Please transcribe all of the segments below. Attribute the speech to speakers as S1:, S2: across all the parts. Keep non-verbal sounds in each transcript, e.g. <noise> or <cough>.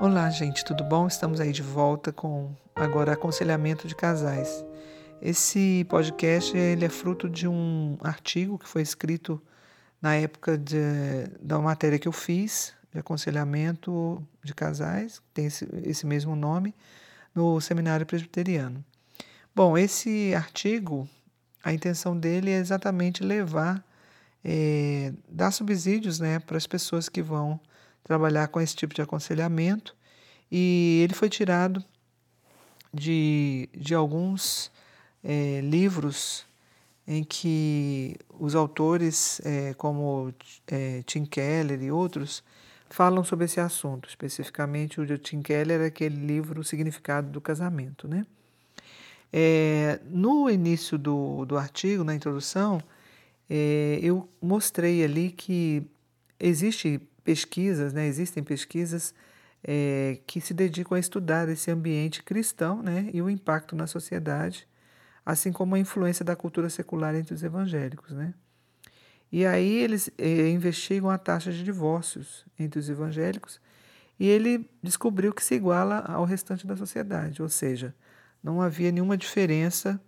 S1: Olá, gente, tudo bom? Estamos aí de volta com agora aconselhamento de casais. Esse podcast ele é fruto de um artigo que foi escrito na época de, da matéria que eu fiz de aconselhamento de casais, tem esse, esse mesmo nome, no seminário presbiteriano. Bom, esse artigo, a intenção dele é exatamente levar, é, dar subsídios né, para as pessoas que vão trabalhar com esse tipo de aconselhamento e ele foi tirado de, de alguns é, livros em que os autores, é, como é, Tim Keller e outros, falam sobre esse assunto. Especificamente, o de Tim Keller aquele livro O Significado do Casamento. Né? É, no início do, do artigo, na introdução, eu mostrei ali que existe pesquisas, né, existem pesquisas é, que se dedicam a estudar esse ambiente cristão né, e o impacto na sociedade, assim como a influência da cultura secular entre os evangélicos. Né? E aí eles é, investigam a taxa de divórcios entre os evangélicos e ele descobriu que se iguala ao restante da sociedade, ou seja, não havia nenhuma diferença,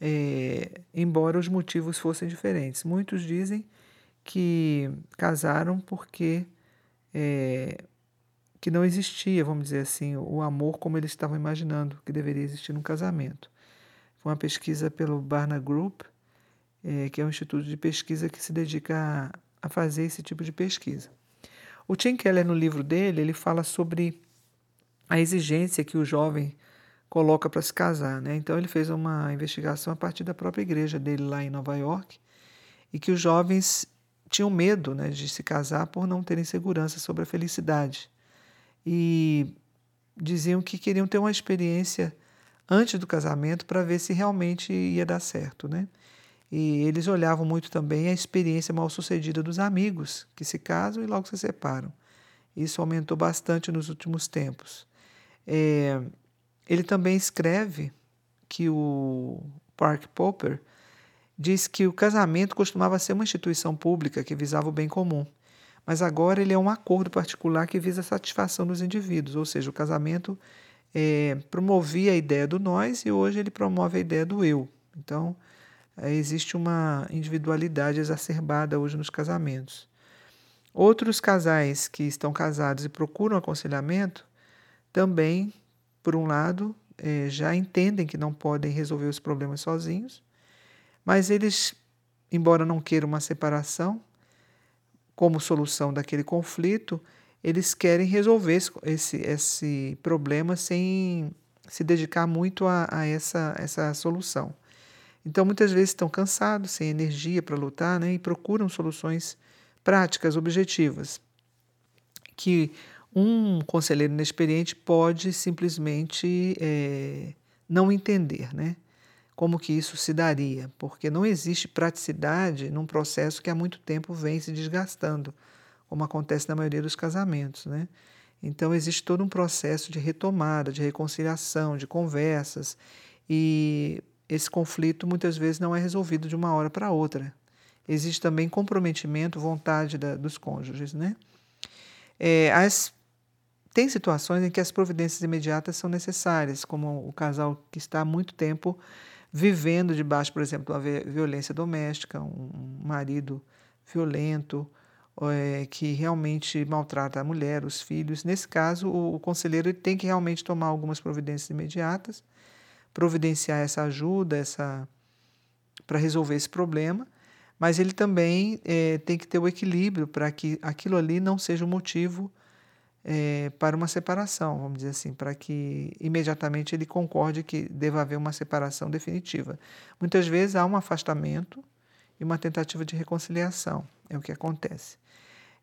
S1: é, embora os motivos fossem diferentes. Muitos dizem que casaram porque é, que não existia, vamos dizer assim, o amor como eles estavam imaginando que deveria existir num casamento. Foi uma pesquisa pelo Barna Group, é, que é um instituto de pesquisa que se dedica a, a fazer esse tipo de pesquisa. O Tim Keller, no livro dele, ele fala sobre a exigência que o jovem coloca para se casar. Né? Então, ele fez uma investigação a partir da própria igreja dele lá em Nova York e que os jovens tinham medo né, de se casar por não terem segurança sobre a felicidade. E diziam que queriam ter uma experiência antes do casamento para ver se realmente ia dar certo. Né? E eles olhavam muito também a experiência mal sucedida dos amigos que se casam e logo se separam. Isso aumentou bastante nos últimos tempos. É, ele também escreve que o Park Popper diz que o casamento costumava ser uma instituição pública que visava o bem comum, mas agora ele é um acordo particular que visa a satisfação dos indivíduos, ou seja, o casamento é, promovia a ideia do nós e hoje ele promove a ideia do eu. Então, é, existe uma individualidade exacerbada hoje nos casamentos. Outros casais que estão casados e procuram aconselhamento também, por um lado, é, já entendem que não podem resolver os problemas sozinhos mas eles, embora não queiram uma separação como solução daquele conflito, eles querem resolver esse, esse problema sem se dedicar muito a, a essa, essa solução. Então, muitas vezes estão cansados, sem energia para lutar, né, e procuram soluções práticas, objetivas, que um conselheiro inexperiente pode simplesmente é, não entender, né? Como que isso se daria, porque não existe praticidade num processo que há muito tempo vem se desgastando, como acontece na maioria dos casamentos, né? Então existe todo um processo de retomada, de reconciliação, de conversas, e esse conflito muitas vezes não é resolvido de uma hora para outra. Existe também comprometimento, vontade da, dos cônjuges, né? É, as, tem situações em que as providências imediatas são necessárias, como o casal que está há muito tempo vivendo debaixo, por exemplo, de uma violência doméstica, um marido violento, é, que realmente maltrata a mulher, os filhos. Nesse caso, o, o conselheiro tem que realmente tomar algumas providências imediatas, providenciar essa ajuda, essa para resolver esse problema, mas ele também é, tem que ter o equilíbrio para que aquilo ali não seja o motivo é, para uma separação, vamos dizer assim, para que imediatamente ele concorde que deva haver uma separação definitiva. Muitas vezes há um afastamento e uma tentativa de reconciliação, é o que acontece.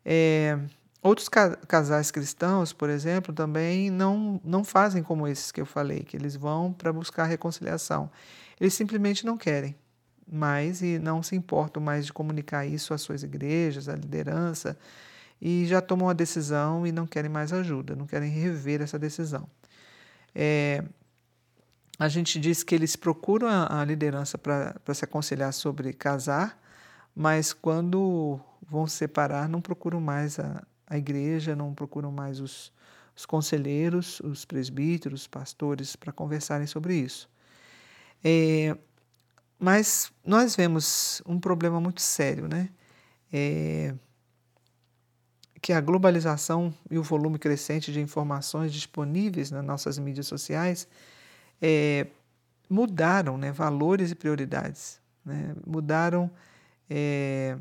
S1: É, outros ca casais cristãos, por exemplo, também não, não fazem como esses que eu falei, que eles vão para buscar reconciliação. Eles simplesmente não querem mais e não se importam mais de comunicar isso às suas igrejas, à liderança e já tomam a decisão e não querem mais ajuda, não querem rever essa decisão. É, a gente diz que eles procuram a, a liderança para se aconselhar sobre casar, mas quando vão se separar, não procuram mais a, a igreja, não procuram mais os, os conselheiros, os presbíteros, os pastores, para conversarem sobre isso. É, mas nós vemos um problema muito sério, né? É, que a globalização e o volume crescente de informações disponíveis nas nossas mídias sociais é, mudaram né, valores e prioridades, né? mudaram, é,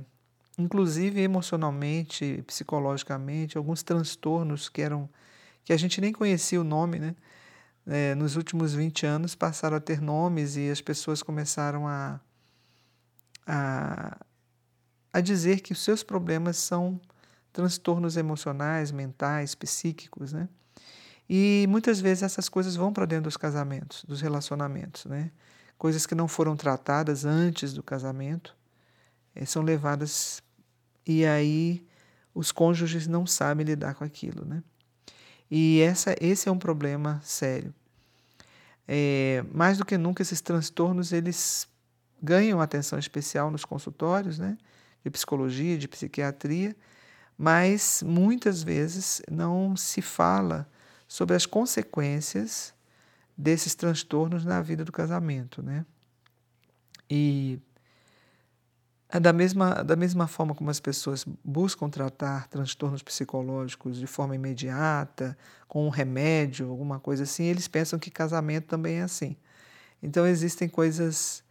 S1: inclusive emocionalmente, psicologicamente, alguns transtornos que eram que a gente nem conhecia o nome, né? É, nos últimos 20 anos passaram a ter nomes e as pessoas começaram a, a, a dizer que os seus problemas são transtornos emocionais, mentais, psíquicos, né? E muitas vezes essas coisas vão para dentro dos casamentos, dos relacionamentos, né? Coisas que não foram tratadas antes do casamento é, são levadas e aí os cônjuges não sabem lidar com aquilo, né? E essa, esse é um problema sério. É, mais do que nunca esses transtornos eles ganham atenção especial nos consultórios, né? De psicologia, de psiquiatria mas muitas vezes não se fala sobre as consequências desses transtornos na vida do casamento, né? E da mesma, da mesma forma como as pessoas buscam tratar transtornos psicológicos de forma imediata, com um remédio, alguma coisa assim, eles pensam que casamento também é assim. Então existem coisas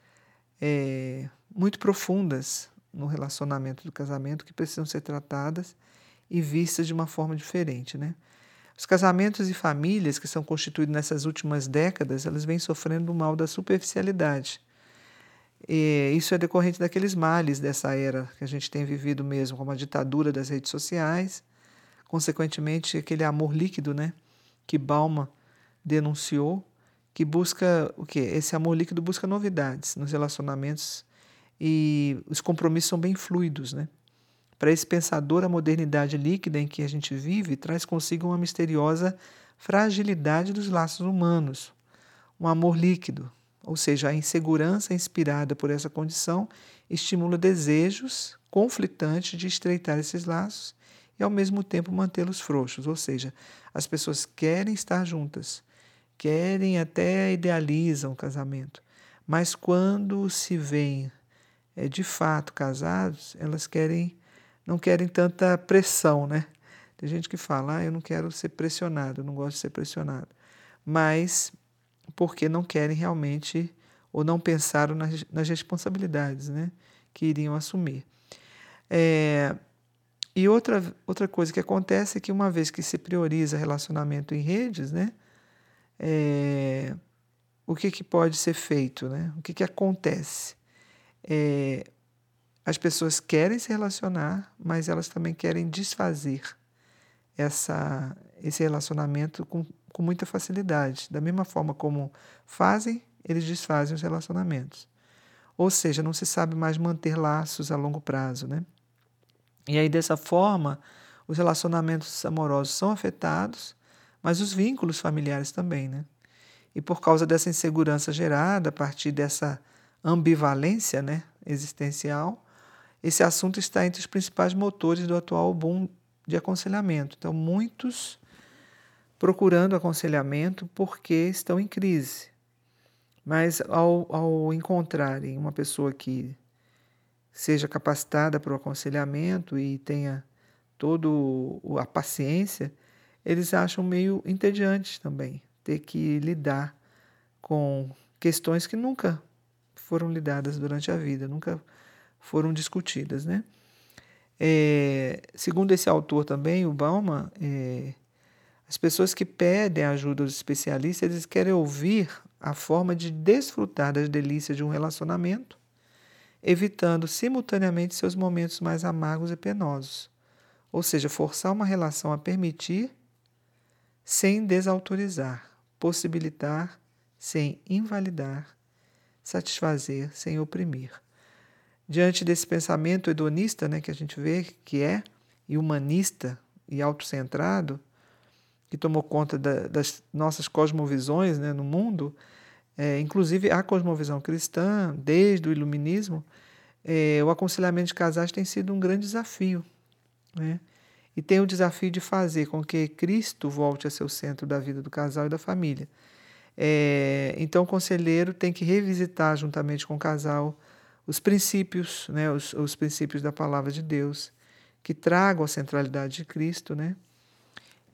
S1: é, muito profundas no relacionamento do casamento que precisam ser tratadas e vistas de uma forma diferente, né? Os casamentos e famílias que são constituídos nessas últimas décadas, elas vêm sofrendo o mal da superficialidade. E isso é decorrente daqueles males dessa era que a gente tem vivido mesmo, como a ditadura das redes sociais, consequentemente aquele amor líquido, né, que Balma denunciou, que busca o quê? Esse amor líquido busca novidades nos relacionamentos e os compromissos são bem fluidos, né? Para esse pensador, a modernidade líquida em que a gente vive traz consigo uma misteriosa fragilidade dos laços humanos, um amor líquido, ou seja, a insegurança inspirada por essa condição estimula desejos conflitantes de estreitar esses laços e ao mesmo tempo mantê-los frouxos, ou seja, as pessoas querem estar juntas, querem até idealizam o casamento, mas quando se veem é, de fato casados, elas querem não querem tanta pressão, né? Tem gente que fala, ah, eu não quero ser pressionado, eu não gosto de ser pressionado. Mas porque não querem realmente ou não pensaram nas, nas responsabilidades né, que iriam assumir. É, e outra, outra coisa que acontece é que uma vez que se prioriza relacionamento em redes, né, é, o que, que pode ser feito? Né? O que, que acontece? É, as pessoas querem se relacionar, mas elas também querem desfazer essa, esse relacionamento com, com muita facilidade. Da mesma forma como fazem, eles desfazem os relacionamentos. Ou seja, não se sabe mais manter laços a longo prazo. Né? E aí, dessa forma, os relacionamentos amorosos são afetados, mas os vínculos familiares também. Né? E por causa dessa insegurança gerada a partir dessa ambivalência né, existencial, esse assunto está entre os principais motores do atual boom de aconselhamento. Então, muitos procurando aconselhamento porque estão em crise. Mas ao, ao encontrarem uma pessoa que seja capacitada para o aconselhamento e tenha toda a paciência, eles acham meio entediante também ter que lidar com questões que nunca foram lidadas durante a vida, nunca foram discutidas. Né? É, segundo esse autor também, o Bauman, é, as pessoas que pedem ajuda dos especialistas, eles querem ouvir a forma de desfrutar das delícias de um relacionamento, evitando simultaneamente seus momentos mais amargos e penosos. Ou seja, forçar uma relação a permitir sem desautorizar, possibilitar sem invalidar, satisfazer sem oprimir. Diante desse pensamento hedonista né, que a gente vê que é, e humanista e autocentrado, que tomou conta da, das nossas cosmovisões né, no mundo, é, inclusive a cosmovisão cristã, desde o iluminismo, é, o aconselhamento de casais tem sido um grande desafio. Né? e tem o desafio de fazer com que Cristo volte a ser o centro da vida do casal e da família. É, então, o conselheiro tem que revisitar, juntamente com o casal, os princípios, né, os, os princípios da palavra de Deus, que tragam a centralidade de Cristo, né?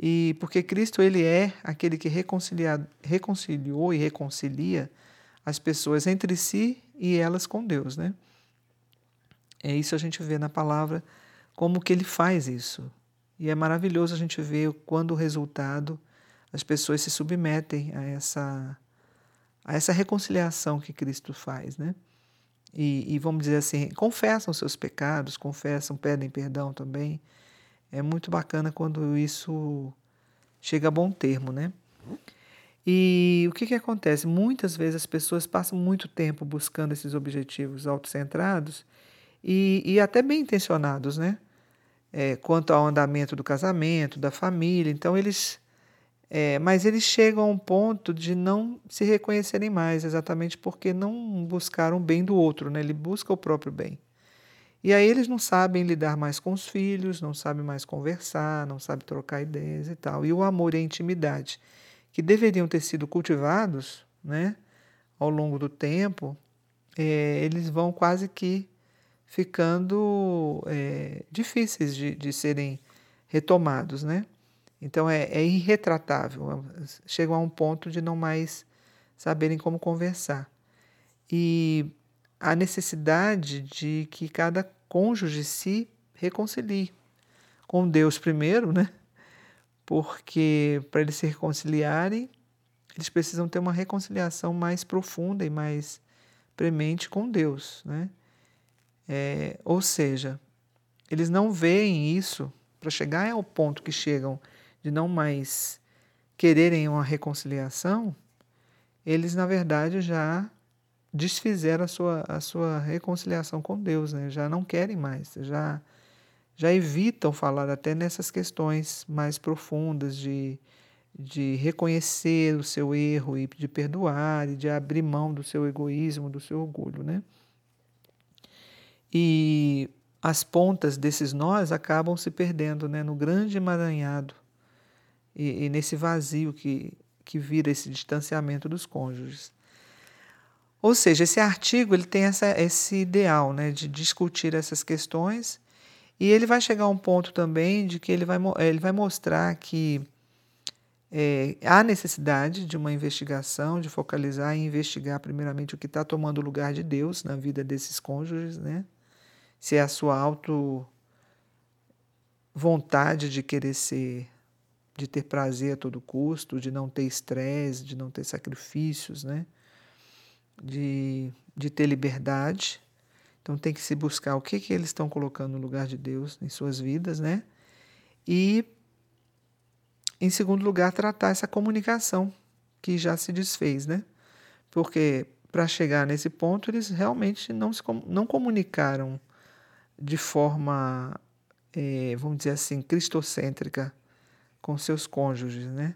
S1: E porque Cristo ele é aquele que reconciliou e reconcilia as pessoas entre si e elas com Deus, né? É isso a gente vê na palavra como que ele faz isso. E é maravilhoso a gente ver quando o resultado as pessoas se submetem a essa a essa reconciliação que Cristo faz, né? E, e vamos dizer assim, confessam seus pecados, confessam, pedem perdão também. É muito bacana quando isso chega a bom termo, né? E o que, que acontece? Muitas vezes as pessoas passam muito tempo buscando esses objetivos autocentrados e, e até bem intencionados, né? É, quanto ao andamento do casamento, da família. Então, eles. É, mas eles chegam a um ponto de não se reconhecerem mais, exatamente porque não buscaram o bem do outro, né? Ele busca o próprio bem. E aí eles não sabem lidar mais com os filhos, não sabem mais conversar, não sabem trocar ideias e tal. E o amor e a intimidade, que deveriam ter sido cultivados né, ao longo do tempo, é, eles vão quase que ficando é, difíceis de, de serem retomados. Né? Então é, é irretratável, chegam a um ponto de não mais saberem como conversar. E a necessidade de que cada cônjuge se reconcilie com Deus primeiro, né? Porque para eles se reconciliarem, eles precisam ter uma reconciliação mais profunda e mais premente com Deus, né? É, ou seja, eles não veem isso para chegar ao ponto que chegam de não mais quererem uma reconciliação, eles na verdade já desfizeram a sua, a sua reconciliação com Deus, né? já não querem mais, já, já evitam falar até nessas questões mais profundas de, de reconhecer o seu erro e de perdoar e de abrir mão do seu egoísmo, do seu orgulho. Né? E as pontas desses nós acabam se perdendo né? no grande emaranhado e, e nesse vazio que, que vira esse distanciamento dos cônjuges. Ou seja, esse artigo ele tem essa, esse ideal né, de discutir essas questões e ele vai chegar a um ponto também de que ele vai, ele vai mostrar que é, há necessidade de uma investigação, de focalizar e investigar primeiramente o que está tomando lugar de Deus na vida desses cônjuges, né? se é a sua auto vontade de querer ser, de ter prazer a todo custo, de não ter estresse, de não ter sacrifícios, né? de, de ter liberdade. Então tem que se buscar o que, que eles estão colocando no lugar de Deus em suas vidas, né? E, em segundo lugar, tratar essa comunicação que já se desfez, né? Porque para chegar nesse ponto, eles realmente não, se, não comunicaram de forma, é, vamos dizer assim, cristocêntrica com seus cônjuges, né?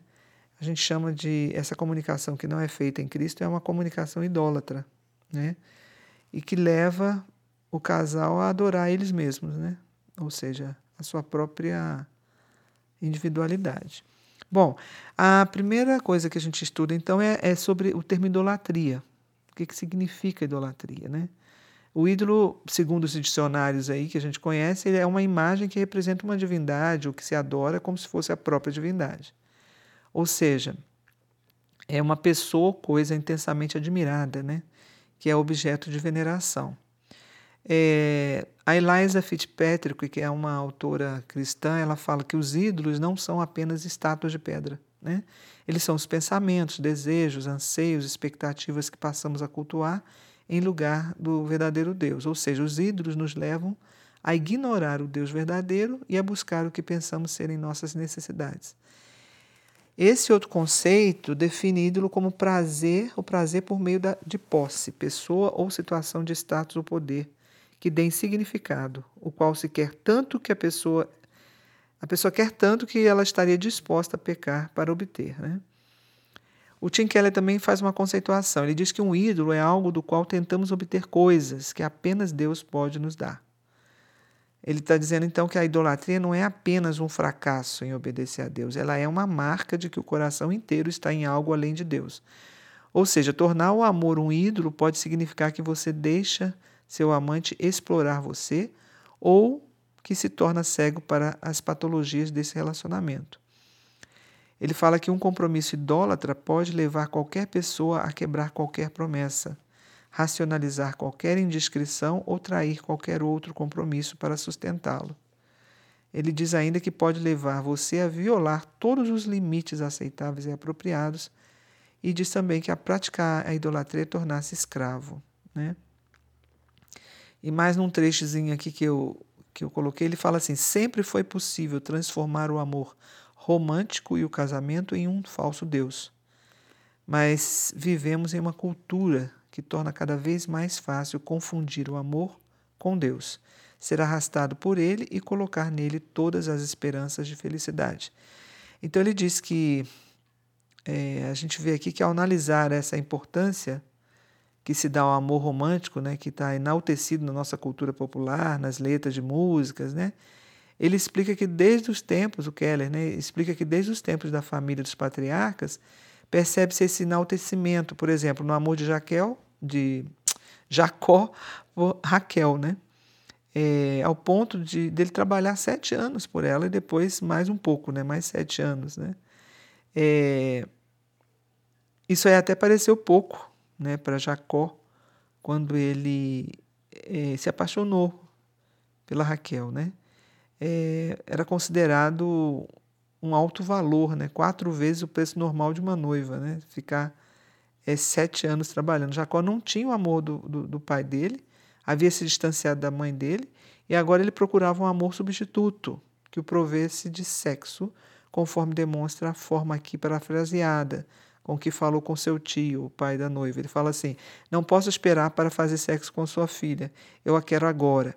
S1: a gente chama de essa comunicação que não é feita em Cristo é uma comunicação idólatra, né? E que leva o casal a adorar eles mesmos, né? Ou seja, a sua própria individualidade. Bom, a primeira coisa que a gente estuda então é, é sobre o termo idolatria. O que, que significa idolatria, né? O ídolo, segundo os dicionários aí que a gente conhece, ele é uma imagem que representa uma divindade ou que se adora como se fosse a própria divindade. Ou seja, é uma pessoa ou coisa intensamente admirada, né? que é objeto de veneração. É, a Eliza Fitzpatrick, que é uma autora cristã, ela fala que os ídolos não são apenas estátuas de pedra. Né? Eles são os pensamentos, desejos, anseios, expectativas que passamos a cultuar em lugar do verdadeiro Deus. Ou seja, os ídolos nos levam a ignorar o Deus verdadeiro e a buscar o que pensamos serem nossas necessidades. Esse outro conceito define ídolo como prazer, o prazer por meio da, de posse, pessoa ou situação de status ou poder, que dê significado, o qual se quer tanto que a pessoa a pessoa quer tanto que ela estaria disposta a pecar para obter. Né? O Tim Keller também faz uma conceituação. Ele diz que um ídolo é algo do qual tentamos obter coisas que apenas Deus pode nos dar. Ele está dizendo então que a idolatria não é apenas um fracasso em obedecer a Deus, ela é uma marca de que o coração inteiro está em algo além de Deus. Ou seja, tornar o amor um ídolo pode significar que você deixa seu amante explorar você ou que se torna cego para as patologias desse relacionamento. Ele fala que um compromisso idólatra pode levar qualquer pessoa a quebrar qualquer promessa, racionalizar qualquer indiscrição ou trair qualquer outro compromisso para sustentá-lo. Ele diz ainda que pode levar você a violar todos os limites aceitáveis e apropriados, e diz também que a praticar a idolatria tornar-se escravo. Né? E mais num trechozinho aqui que eu, que eu coloquei, ele fala assim: sempre foi possível transformar o amor romântico e o casamento em um falso Deus. Mas vivemos em uma cultura que torna cada vez mais fácil confundir o amor com Deus, ser arrastado por ele e colocar nele todas as esperanças de felicidade. Então ele diz que é, a gente vê aqui que ao analisar essa importância que se dá ao amor romântico, né, que está enaltecido na nossa cultura popular, nas letras de músicas, né, ele explica que desde os tempos, o Keller, né, explica que desde os tempos da família dos patriarcas, percebe-se esse enaltecimento, por exemplo, no amor de Jaquel, de Jacó por Raquel, né? É, ao ponto de dele trabalhar sete anos por ela e depois mais um pouco, né? Mais sete anos, né? É, isso aí até pareceu pouco, né? Para Jacó quando ele é, se apaixonou pela Raquel, né? É, era considerado um alto valor, né? quatro vezes o preço normal de uma noiva, né? ficar é, sete anos trabalhando. Jacó não tinha o amor do, do, do pai dele, havia se distanciado da mãe dele, e agora ele procurava um amor substituto, que o provesse de sexo, conforme demonstra a forma aqui parafraseada, com que falou com seu tio, o pai da noiva. Ele fala assim: Não posso esperar para fazer sexo com sua filha, eu a quero agora.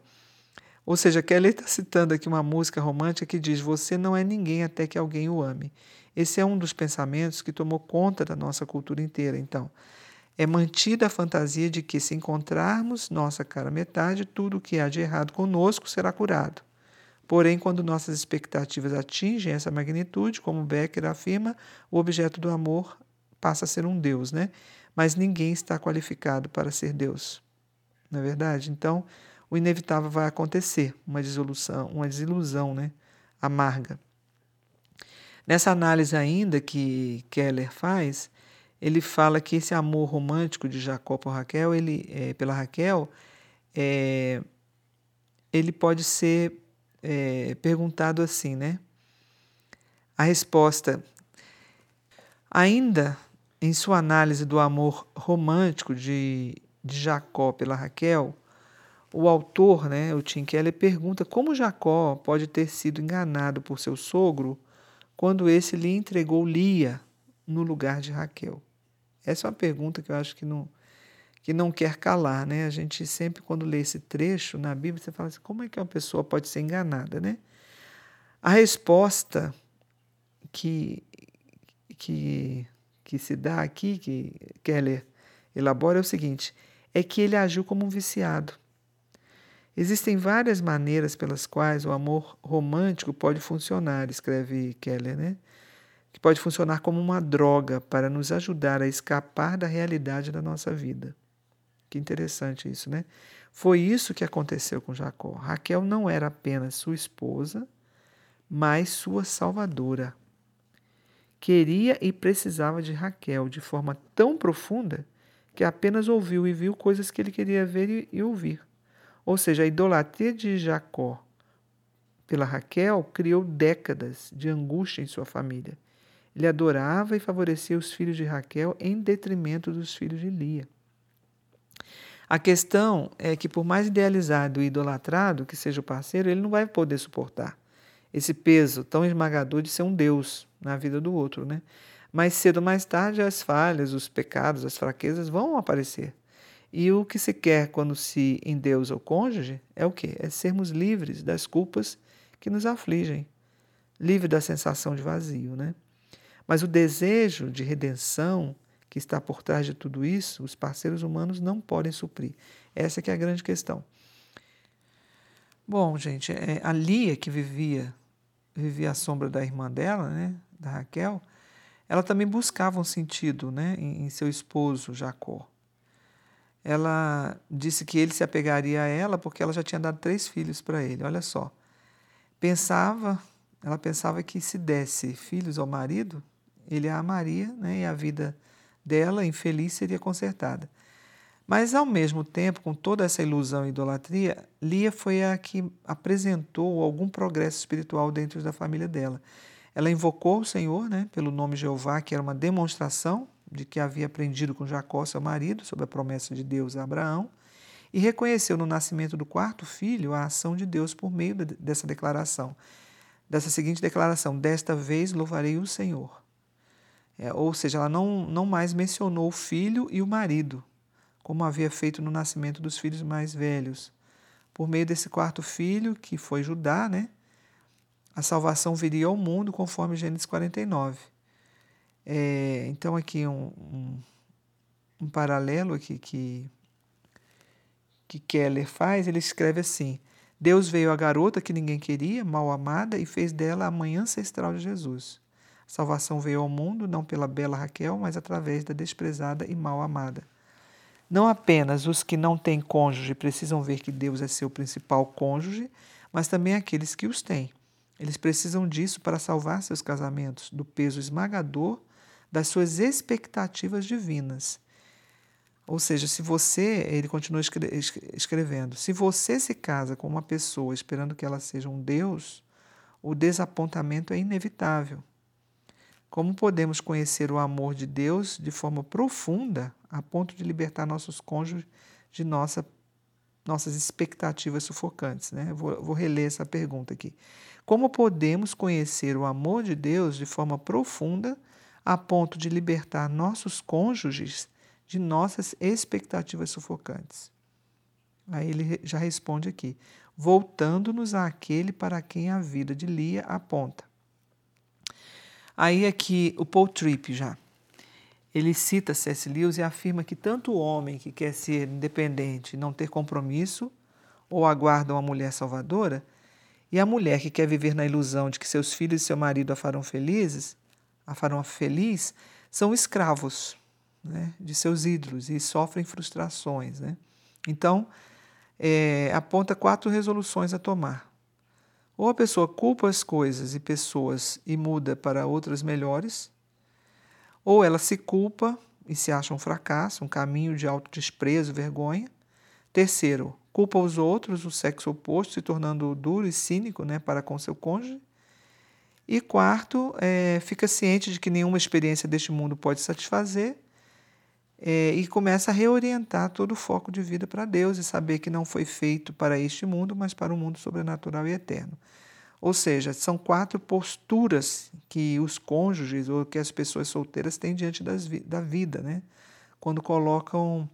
S1: Ou seja, Kelly está citando aqui uma música romântica que diz: Você não é ninguém até que alguém o ame. Esse é um dos pensamentos que tomou conta da nossa cultura inteira. Então, é mantida a fantasia de que, se encontrarmos nossa cara metade, tudo o que há de errado conosco será curado. Porém, quando nossas expectativas atingem essa magnitude, como Becker afirma, o objeto do amor passa a ser um Deus, né? Mas ninguém está qualificado para ser Deus. Não é verdade? Então, o inevitável vai acontecer, uma desilusão, uma desilusão né, amarga. Nessa análise ainda que Keller faz, ele fala que esse amor romântico de Jacó por Raquel, ele, é, pela Raquel, é, ele pode ser é, perguntado assim, né? A resposta, ainda em sua análise do amor romântico de, de Jacó pela Raquel, o autor, né, o Tim Keller, pergunta como Jacó pode ter sido enganado por seu sogro quando esse lhe entregou Lia no lugar de Raquel. Essa é uma pergunta que eu acho que não, que não quer calar, né? A gente sempre, quando lê esse trecho na Bíblia, você fala assim, como é que uma pessoa pode ser enganada, né? A resposta que, que, que se dá aqui, que Keller elabora, é o seguinte, é que ele agiu como um viciado. Existem várias maneiras pelas quais o amor romântico pode funcionar, escreve Keller, né? Que pode funcionar como uma droga para nos ajudar a escapar da realidade da nossa vida. Que interessante isso, né? Foi isso que aconteceu com Jacó. Raquel não era apenas sua esposa, mas sua salvadora. Queria e precisava de Raquel de forma tão profunda que apenas ouviu e viu coisas que ele queria ver e ouvir. Ou seja, a idolatria de Jacó pela Raquel criou décadas de angústia em sua família. Ele adorava e favorecia os filhos de Raquel em detrimento dos filhos de Lia. A questão é que, por mais idealizado e idolatrado que seja o parceiro, ele não vai poder suportar esse peso tão esmagador de ser um Deus na vida do outro. Né? Mais cedo ou mais tarde, as falhas, os pecados, as fraquezas vão aparecer. E o que se quer quando se endeusa o cônjuge é o quê? É sermos livres das culpas que nos afligem, livre da sensação de vazio, né? Mas o desejo de redenção que está por trás de tudo isso, os parceiros humanos não podem suprir. Essa que é a grande questão. Bom, gente, é, a Lia que vivia vivia à sombra da irmã dela, né, da Raquel, ela também buscava um sentido, né, em, em seu esposo Jacó. Ela disse que ele se apegaria a ela porque ela já tinha dado três filhos para ele. Olha só, pensava, ela pensava que se desse filhos ao marido, ele a amaria, né, e a vida dela infeliz seria consertada. Mas, ao mesmo tempo, com toda essa ilusão e idolatria, Lia foi a que apresentou algum progresso espiritual dentro da família dela. Ela invocou o Senhor né, pelo nome Jeová, que era uma demonstração de que havia aprendido com Jacó, seu marido, sobre a promessa de Deus a Abraão, e reconheceu no nascimento do quarto filho a ação de Deus por meio dessa declaração, dessa seguinte declaração: Desta vez louvarei o Senhor. É, ou seja, ela não, não mais mencionou o filho e o marido, como havia feito no nascimento dos filhos mais velhos. Por meio desse quarto filho, que foi Judá, né, a salvação viria ao mundo, conforme Gênesis 49. É, então, aqui um, um, um paralelo aqui que, que Keller faz, ele escreve assim: Deus veio à garota que ninguém queria, mal amada, e fez dela a mãe ancestral de Jesus. A salvação veio ao mundo não pela bela Raquel, mas através da desprezada e mal amada. Não apenas os que não têm cônjuge precisam ver que Deus é seu principal cônjuge, mas também aqueles que os têm. Eles precisam disso para salvar seus casamentos do peso esmagador das suas expectativas divinas. Ou seja, se você, ele continua escrevendo, se você se casa com uma pessoa esperando que ela seja um Deus, o desapontamento é inevitável. Como podemos conhecer o amor de Deus de forma profunda, a ponto de libertar nossos cônjuges de nossa, nossas expectativas sufocantes? Né? Vou, vou reler essa pergunta aqui. Como podemos conhecer o amor de Deus de forma profunda, a ponto de libertar nossos cônjuges de nossas expectativas sufocantes? Aí ele já responde aqui, voltando-nos àquele para quem a vida de Lia aponta. Aí aqui o Paul Tripp já. Ele cita C.S. Lewis e afirma que tanto o homem que quer ser independente e não ter compromisso, ou aguarda uma mulher salvadora, e a mulher que quer viver na ilusão de que seus filhos e seu marido a farão felizes, a farão feliz, são escravos né, de seus ídolos e sofrem frustrações. Né? Então, é, aponta quatro resoluções a tomar. Ou a pessoa culpa as coisas e pessoas e muda para outras melhores, ou ela se culpa e se acha um fracasso, um caminho de autodesprezo, vergonha. Terceiro, culpa os outros, o sexo oposto, se tornando duro e cínico né, para com seu cônjuge. E quarto, é, fica ciente de que nenhuma experiência deste mundo pode satisfazer é, e começa a reorientar todo o foco de vida para Deus e saber que não foi feito para este mundo, mas para o um mundo sobrenatural e eterno. Ou seja, são quatro posturas que os cônjuges ou que as pessoas solteiras têm diante das, da vida, né? quando colocam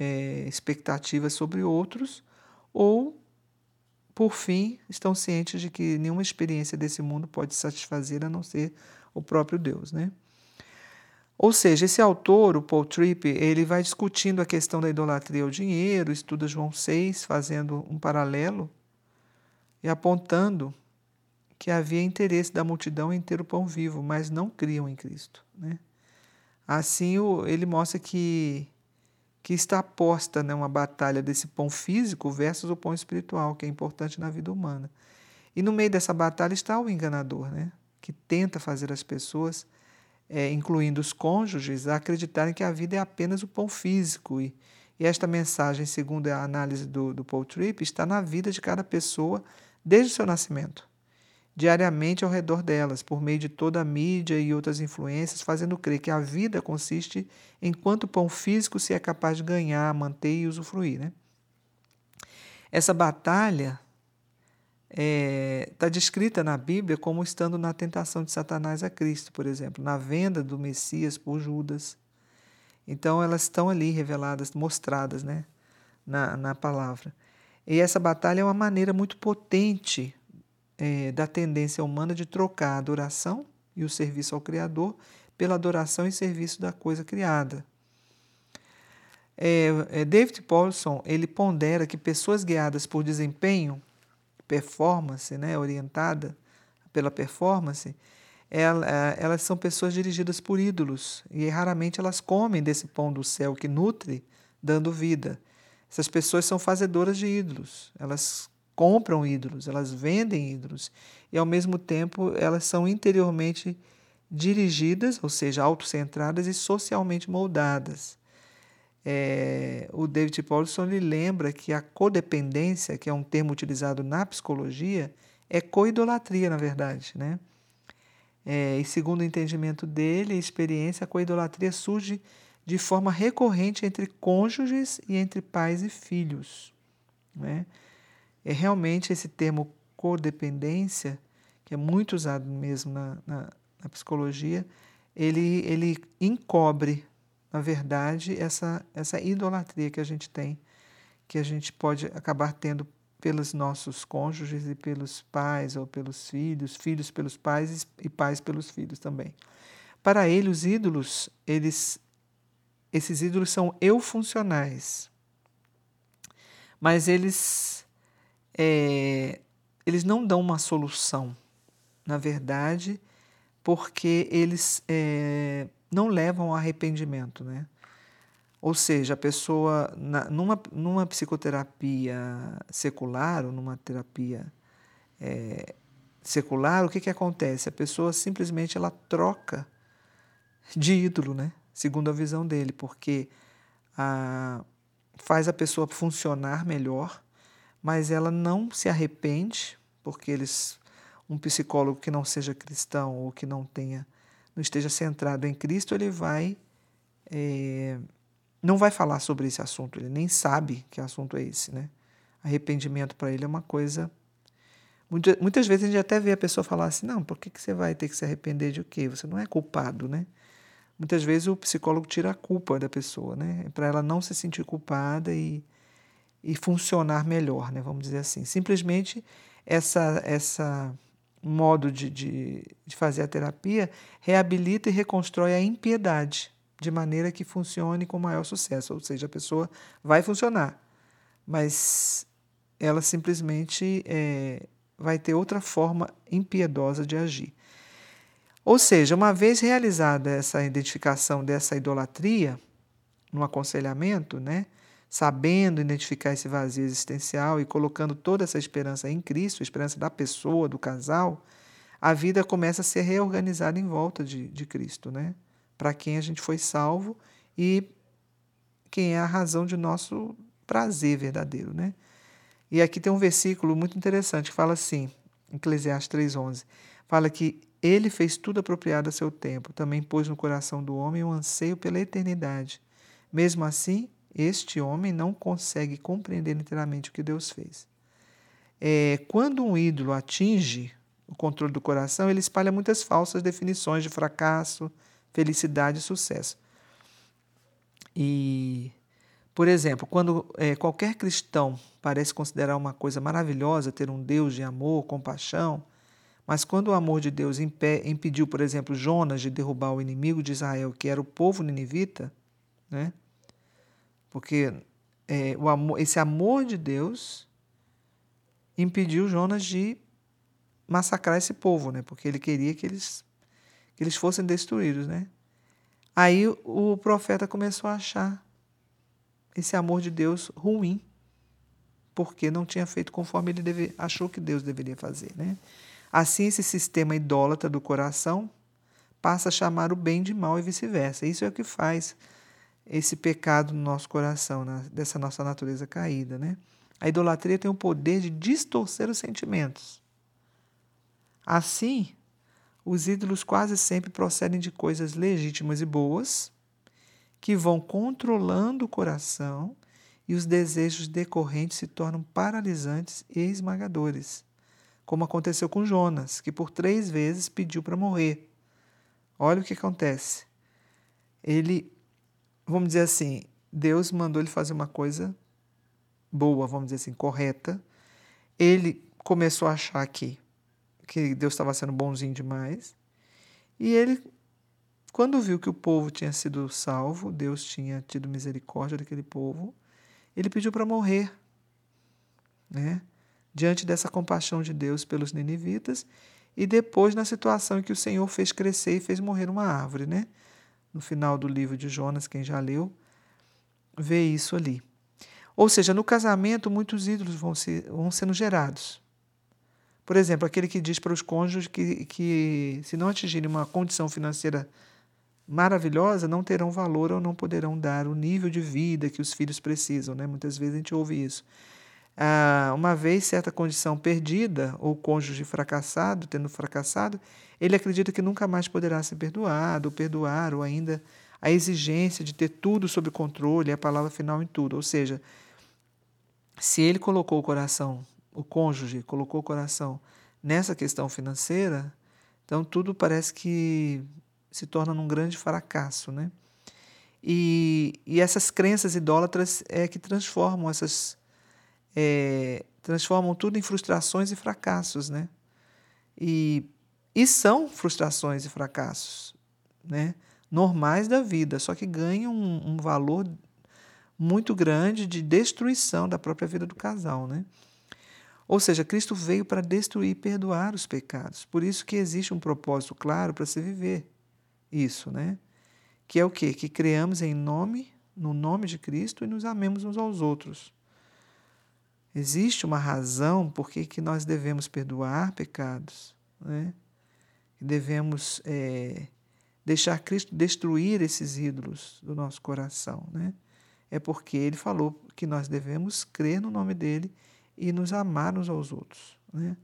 S1: é, expectativas sobre outros ou, por fim, estão cientes de que nenhuma experiência desse mundo pode satisfazer a não ser o próprio Deus. Né? Ou seja, esse autor, o Paul Tripp, ele vai discutindo a questão da idolatria ao dinheiro, estuda João 6, fazendo um paralelo e apontando que havia interesse da multidão em ter o pão vivo, mas não criam em Cristo. Né? Assim, ele mostra que, que está posta né, uma batalha desse pão físico versus o pão espiritual, que é importante na vida humana. E no meio dessa batalha está o enganador, né, que tenta fazer as pessoas é, incluindo os cônjuges, acreditarem que a vida é apenas o pão físico. E, e esta mensagem, segundo a análise do, do Paul Tripp, está na vida de cada pessoa desde o seu nascimento, diariamente ao redor delas, por meio de toda a mídia e outras influências, fazendo crer que a vida consiste em quanto pão físico se é capaz de ganhar, manter e usufruir. Né? Essa batalha está é, tá descrita na Bíblia como estando na tentação de Satanás a Cristo, por exemplo, na venda do Messias por Judas. Então elas estão ali reveladas, mostradas né, na, na palavra. E essa batalha é uma maneira muito potente é, da tendência humana de trocar a adoração e o serviço ao Criador pela adoração e serviço da coisa criada. É, é, David Paulson ele pondera que pessoas guiadas por desempenho performance, né, orientada pela performance, ela, elas são pessoas dirigidas por ídolos e raramente elas comem desse pão do céu que nutre, dando vida. Essas pessoas são fazedoras de ídolos, elas compram ídolos, elas vendem ídolos e ao mesmo tempo elas são interiormente dirigidas, ou seja, autocentradas e socialmente moldadas. É, o David Paulson lhe lembra que a codependência, que é um termo utilizado na psicologia, é coidolatria, na verdade. Né? É, e segundo o entendimento dele e experiência, a coidolatria surge de forma recorrente entre cônjuges e entre pais e filhos. Né? É realmente esse termo codependência, que é muito usado mesmo na, na, na psicologia, ele, ele encobre na verdade, essa, essa idolatria que a gente tem, que a gente pode acabar tendo pelos nossos cônjuges e pelos pais ou pelos filhos, filhos pelos pais e pais pelos filhos também. Para ele, os ídolos, eles, esses ídolos são eu funcionais, mas eles, é, eles não dão uma solução, na verdade, porque eles é, não levam ao arrependimento, né? Ou seja, a pessoa, na, numa, numa psicoterapia secular ou numa terapia é, secular, o que, que acontece? A pessoa simplesmente ela troca de ídolo, né? segundo a visão dele, porque a, faz a pessoa funcionar melhor, mas ela não se arrepende, porque eles, um psicólogo que não seja cristão ou que não tenha não esteja centrado em Cristo, ele vai é, não vai falar sobre esse assunto, ele nem sabe que assunto é esse, né? Arrependimento para ele é uma coisa. Muitas, muitas vezes a gente até vê a pessoa falar assim: não, por que, que você vai ter que se arrepender de o quê? Você não é culpado, né? Muitas vezes o psicólogo tira a culpa da pessoa, né? Para ela não se sentir culpada e, e funcionar melhor, né? Vamos dizer assim. Simplesmente essa, essa modo de, de, de fazer a terapia reabilita e reconstrói a impiedade de maneira que funcione com maior sucesso. Ou seja, a pessoa vai funcionar, mas ela simplesmente é, vai ter outra forma impiedosa de agir. Ou seja, uma vez realizada essa identificação dessa idolatria no aconselhamento, né, sabendo identificar esse vazio existencial e colocando toda essa esperança em Cristo, a esperança da pessoa, do casal, a vida começa a ser reorganizada em volta de, de Cristo, né? Para quem a gente foi salvo e quem é a razão de nosso prazer verdadeiro, né? E aqui tem um versículo muito interessante que fala assim, Eclesiastes 3:11, fala que ele fez tudo apropriado a seu tempo, também pôs no coração do homem um anseio pela eternidade. Mesmo assim, este homem não consegue compreender inteiramente o que Deus fez. É, quando um ídolo atinge o controle do coração, ele espalha muitas falsas definições de fracasso, felicidade e sucesso. E, por exemplo, quando é, qualquer cristão parece considerar uma coisa maravilhosa ter um Deus de amor, compaixão, mas quando o amor de Deus impediu, por exemplo, Jonas de derrubar o inimigo de Israel, que era o povo ninivita, né? Porque é, o amor, esse amor de Deus impediu Jonas de massacrar esse povo, né? Porque ele queria que eles, que eles fossem destruídos, né? Aí o profeta começou a achar esse amor de Deus ruim, porque não tinha feito conforme ele deve, achou que Deus deveria fazer, né? Assim, esse sistema idólatra do coração passa a chamar o bem de mal e vice-versa. Isso é o que faz esse pecado no nosso coração, dessa nossa natureza caída. Né? A idolatria tem o poder de distorcer os sentimentos. Assim, os ídolos quase sempre procedem de coisas legítimas e boas, que vão controlando o coração e os desejos decorrentes se tornam paralisantes e esmagadores, como aconteceu com Jonas, que por três vezes pediu para morrer. Olha o que acontece. Ele vamos dizer assim, Deus mandou ele fazer uma coisa boa, vamos dizer assim, correta. Ele começou a achar que, que Deus estava sendo bonzinho demais. E ele, quando viu que o povo tinha sido salvo, Deus tinha tido misericórdia daquele povo, ele pediu para morrer. Né? diante dessa compaixão de Deus pelos ninivitas e depois na situação em que o Senhor fez crescer e fez morrer uma árvore, né? No final do livro de Jonas, quem já leu, vê isso ali. Ou seja, no casamento, muitos ídolos vão, ser, vão sendo gerados. Por exemplo, aquele que diz para os cônjuges que, que, se não atingirem uma condição financeira maravilhosa, não terão valor ou não poderão dar o nível de vida que os filhos precisam. Né? Muitas vezes a gente ouve isso. Ah, uma vez certa condição perdida, ou cônjuge fracassado, tendo fracassado, ele acredita que nunca mais poderá ser perdoado, ou perdoar, ou ainda a exigência de ter tudo sob controle, é a palavra final em tudo. Ou seja, se ele colocou o coração, o cônjuge colocou o coração nessa questão financeira, então tudo parece que se torna um grande fracasso, né? E, e essas crenças idólatras é que transformam essas é, transformam tudo em frustrações e fracassos, né? E, e são frustrações e fracassos, né? Normais da vida, só que ganham um, um valor muito grande de destruição da própria vida do casal, né? Ou seja, Cristo veio para destruir e perdoar os pecados. Por isso que existe um propósito claro para se viver isso, né? Que é o quê? Que creamos em nome, no nome de Cristo e nos amemos uns aos outros. Existe uma razão por que nós devemos perdoar pecados, né? devemos é, deixar Cristo destruir esses ídolos do nosso coração, né? é porque ele falou que nós devemos crer no nome dele e nos amar uns aos outros. Né?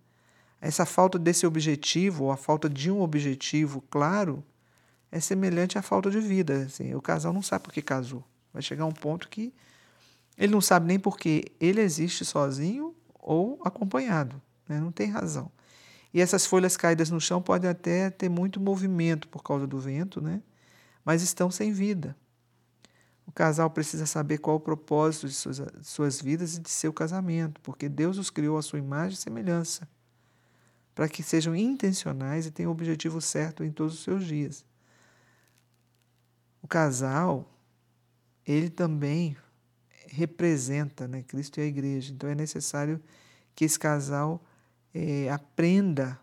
S1: Essa falta desse objetivo, ou a falta de um objetivo claro, é semelhante à falta de vida. Assim, o casal não sabe por que casou. Vai chegar um ponto que ele não sabe nem porque ele existe sozinho ou acompanhado. Né? Não tem razão. E essas folhas caídas no chão podem até ter muito movimento por causa do vento, né? mas estão sem vida. O casal precisa saber qual o propósito de suas, de suas vidas e de seu casamento, porque Deus os criou à sua imagem e semelhança, para que sejam intencionais e tenham o objetivo certo em todos os seus dias. O casal, ele também representa né, Cristo e a igreja, então é necessário que esse casal é, aprenda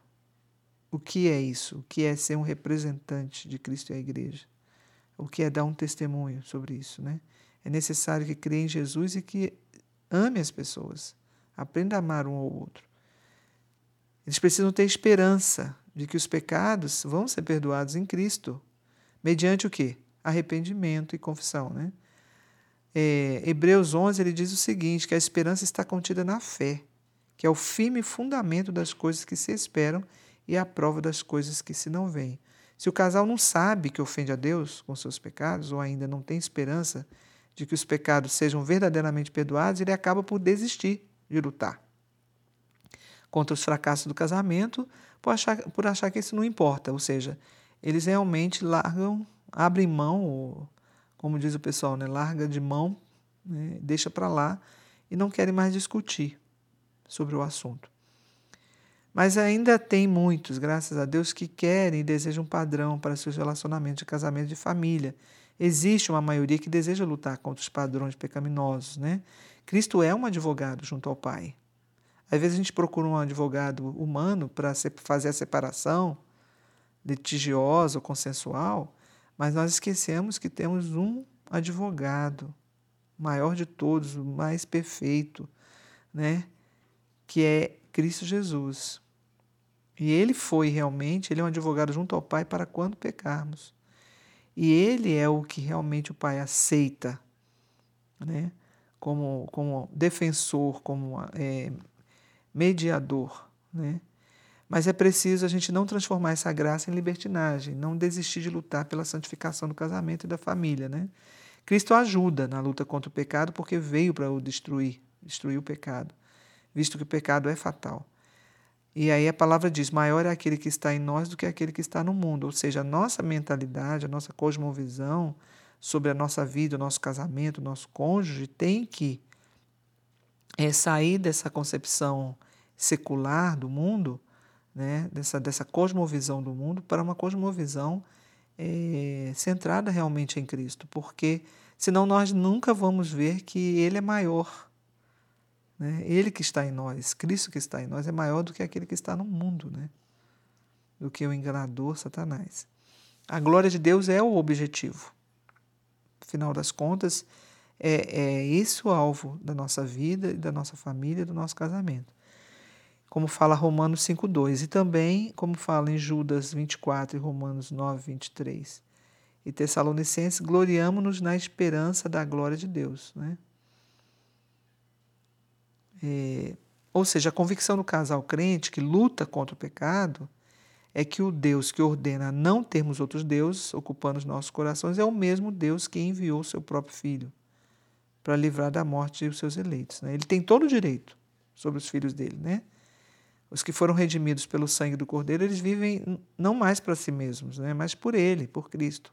S1: o que é isso, o que é ser um representante de Cristo e a igreja o que é dar um testemunho sobre isso, né? É necessário que creia em Jesus e que ame as pessoas, aprenda a amar um ao outro. Eles precisam ter esperança de que os pecados vão ser perdoados em Cristo, mediante o quê? Arrependimento e confissão, né? É, Hebreus 11 ele diz o seguinte, que a esperança está contida na fé, que é o firme fundamento das coisas que se esperam e a prova das coisas que se não veem. Se o casal não sabe que ofende a Deus com seus pecados, ou ainda não tem esperança de que os pecados sejam verdadeiramente perdoados, ele acaba por desistir de lutar contra os fracassos do casamento por achar, por achar que isso não importa. Ou seja, eles realmente largam, abrem mão, ou, como diz o pessoal, né, larga de mão, né, deixa para lá e não querem mais discutir sobre o assunto. Mas ainda tem muitos, graças a Deus, que querem e desejam um padrão para seus relacionamentos de casamento de família. Existe uma maioria que deseja lutar contra os padrões pecaminosos, né? Cristo é um advogado junto ao Pai. Às vezes a gente procura um advogado humano para fazer a separação litigiosa ou consensual, mas nós esquecemos que temos um advogado, maior de todos, o mais perfeito, né? Que é Cristo Jesus. E ele foi realmente, ele é um advogado junto ao Pai para quando pecarmos. E ele é o que realmente o Pai aceita, né? como, como defensor, como é, mediador. Né? Mas é preciso a gente não transformar essa graça em libertinagem, não desistir de lutar pela santificação do casamento e da família. Né? Cristo ajuda na luta contra o pecado porque veio para o destruir, destruir o pecado visto que o pecado é fatal. E aí a palavra diz: maior é aquele que está em nós do que aquele que está no mundo. Ou seja, a nossa mentalidade, a nossa cosmovisão sobre a nossa vida, o nosso casamento, o nosso cônjuge tem que é, sair dessa concepção secular do mundo, né, dessa, dessa cosmovisão do mundo, para uma cosmovisão é, centrada realmente em Cristo. Porque senão nós nunca vamos ver que Ele é maior Né? Ele que está em nós, Cristo que está em nós, é maior do que aquele que está no mundo, né? do que o enganador Satanás. A glória de Deus é o objetivo. Afinal das contas, é, é esse o alvo da nossa vida, da nossa família, do nosso casamento. Como fala Romanos 5,2 e também como fala em Judas 24 e Romanos 9, 23. E Tessalonicenses, gloriamo-nos na esperança da glória de Deus. Né? É, ou seja, a convicção do casal crente que luta contra o pecado é que o Deus que ordena não termos outros deuses ocupando os nossos corações é o mesmo Deus que enviou seu próprio Filho para livrar da morte os seus eleitos. Né? Ele tem todo o direito sobre os filhos dele. Né? Os que foram redimidos pelo sangue do Cordeiro, eles vivem não mais para si mesmos, né? mas por ele, por Cristo.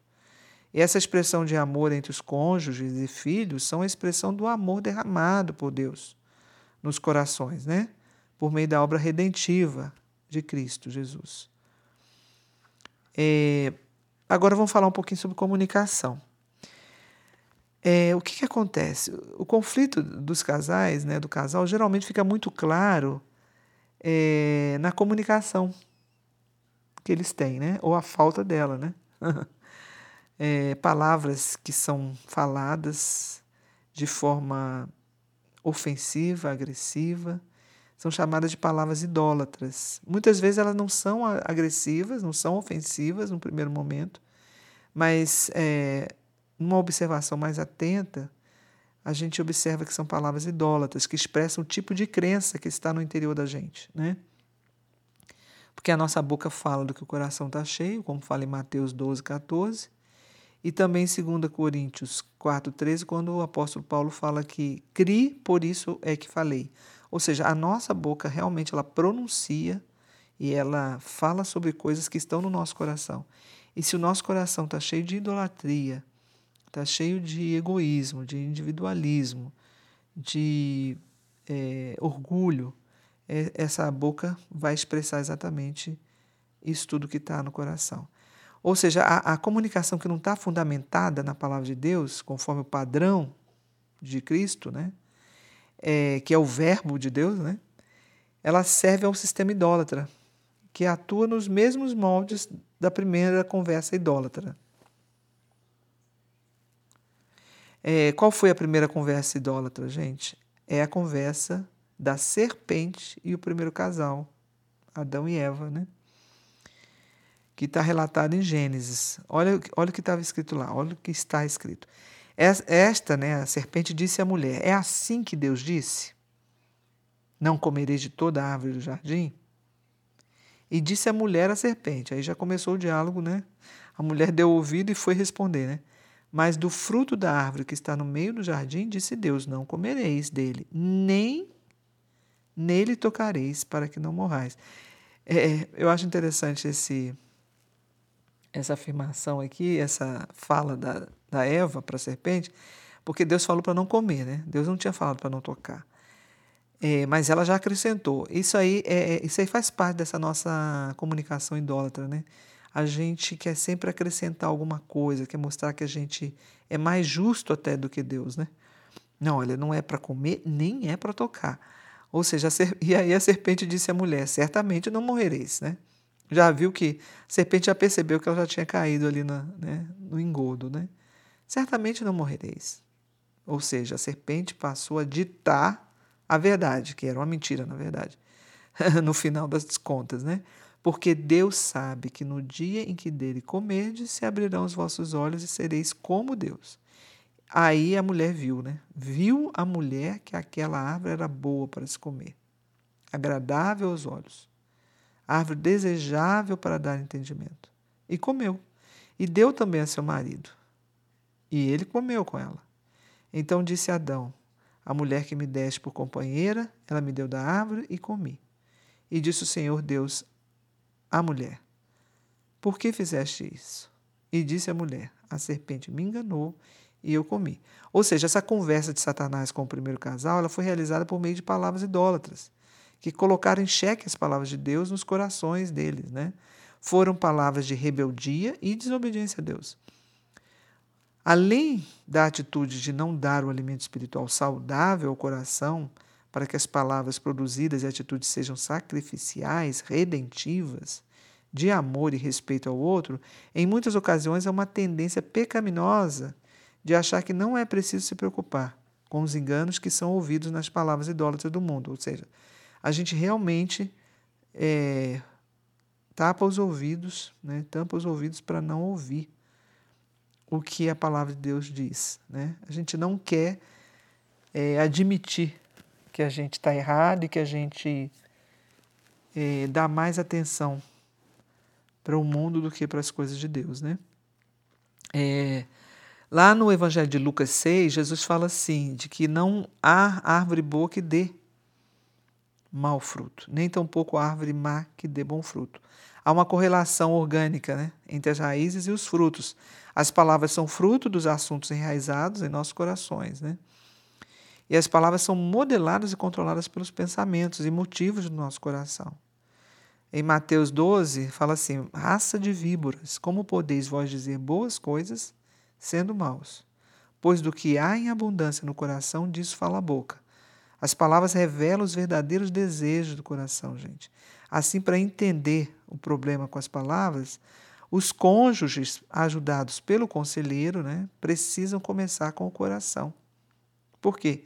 S1: E essa expressão de amor entre os cônjuges e filhos são a expressão do amor derramado por Deus nos corações, né? por meio da obra redentiva de Cristo Jesus. É, agora vamos falar um pouquinho sobre comunicação. É, o que, que acontece? O conflito dos casais, né, do casal, geralmente fica muito claro é, na comunicação que eles têm, né? ou a falta dela. Né? <laughs> é, palavras que são faladas de forma ofensiva, agressiva, são chamadas de palavras idólatras. Muitas vezes elas não são agressivas, não são ofensivas no primeiro momento, mas é, numa observação mais atenta, a gente observa que são palavras idólatras, que expressam o tipo de crença que está no interior da gente. Né? Porque a nossa boca fala do que o coração está cheio, como fala em Mateus 12, 14, e também em 2 Coríntios 4, 13, quando o apóstolo Paulo fala que cri, por isso é que falei. Ou seja, a nossa boca realmente ela pronuncia e ela fala sobre coisas que estão no nosso coração. E se o nosso coração está cheio de idolatria, está cheio de egoísmo, de individualismo, de é, orgulho, é, essa boca vai expressar exatamente isso tudo que está no coração. Ou seja, a, a comunicação que não está fundamentada na palavra de Deus, conforme o padrão de Cristo, né? é, que é o verbo de Deus, né? ela serve a um sistema idólatra, que atua nos mesmos moldes da primeira conversa idólatra. É, qual foi a primeira conversa idólatra, gente? É a conversa da serpente e o primeiro casal, Adão e Eva, né? Que está relatado em Gênesis. Olha, olha o que estava escrito lá, olha o que está escrito. Esta, né, a serpente disse à mulher: É assim que Deus disse? Não comereis de toda a árvore do jardim? E disse a mulher à serpente. Aí já começou o diálogo, né? A mulher deu ouvido e foi responder, né? Mas do fruto da árvore que está no meio do jardim, disse Deus: Não comereis dele, nem nele tocareis, para que não morrais. É, eu acho interessante esse, essa afirmação aqui, essa fala da, da Eva para a serpente, porque Deus falou para não comer, né? Deus não tinha falado para não tocar. É, mas ela já acrescentou. Isso aí, é, é, isso aí faz parte dessa nossa comunicação idólatra, né? A gente quer sempre acrescentar alguma coisa, quer mostrar que a gente é mais justo até do que Deus, né? Não, olha, não é para comer, nem é para tocar. Ou seja, <laughs> e aí a serpente disse à mulher: certamente não morrereis, né? Já viu que a serpente já percebeu que ela já tinha caído ali na, né, no engodo, né? Certamente não morrereis. Ou seja, a serpente passou a ditar a verdade, que era uma mentira, na verdade, <laughs> no final das contas, né? Porque Deus sabe que no dia em que dele comerdes, se abrirão os vossos olhos e sereis como Deus. Aí a mulher viu, né? Viu a mulher que aquela árvore era boa para se comer, agradável aos olhos árvore desejável para dar entendimento. E comeu. E deu também a seu marido. E ele comeu com ela. Então disse Adão: A mulher que me deste por companheira, ela me deu da árvore e comi. E disse o Senhor Deus à mulher: Por que fizeste isso? E disse a mulher: A serpente me enganou e eu comi. Ou seja, essa conversa de Satanás com o primeiro casal, ela foi realizada por meio de palavras idólatras que colocaram em xeque as palavras de Deus nos corações deles. Né? Foram palavras de rebeldia e desobediência a Deus. Além da atitude de não dar o alimento espiritual saudável ao coração para que as palavras produzidas e atitudes sejam sacrificiais, redentivas, de amor e respeito ao outro, em muitas ocasiões é uma tendência pecaminosa de achar que não é preciso se preocupar com os enganos que são ouvidos nas palavras idólatras do mundo. Ou seja, a gente realmente é, tapa os ouvidos, né, tampa os ouvidos para não ouvir o que a palavra de Deus diz. Né? A gente não quer é, admitir que a gente está errado e que a gente é, dá mais atenção para o mundo do que para as coisas de Deus. Né? É, lá no Evangelho de Lucas 6, Jesus fala assim: de que não há árvore boa que dê mau fruto, nem tampouco árvore má que dê bom fruto. Há uma correlação orgânica né, entre as raízes e os frutos. As palavras são fruto dos assuntos enraizados em nossos corações. Né? E as palavras são modeladas e controladas pelos pensamentos e motivos do nosso coração. Em Mateus 12, fala assim: raça de víboras, como podeis vós dizer boas coisas sendo maus? Pois do que há em abundância no coração, disso fala a boca. As palavras revelam os verdadeiros desejos do coração, gente. Assim, para entender o problema com as palavras, os cônjuges, ajudados pelo conselheiro, né, precisam começar com o coração. Por quê?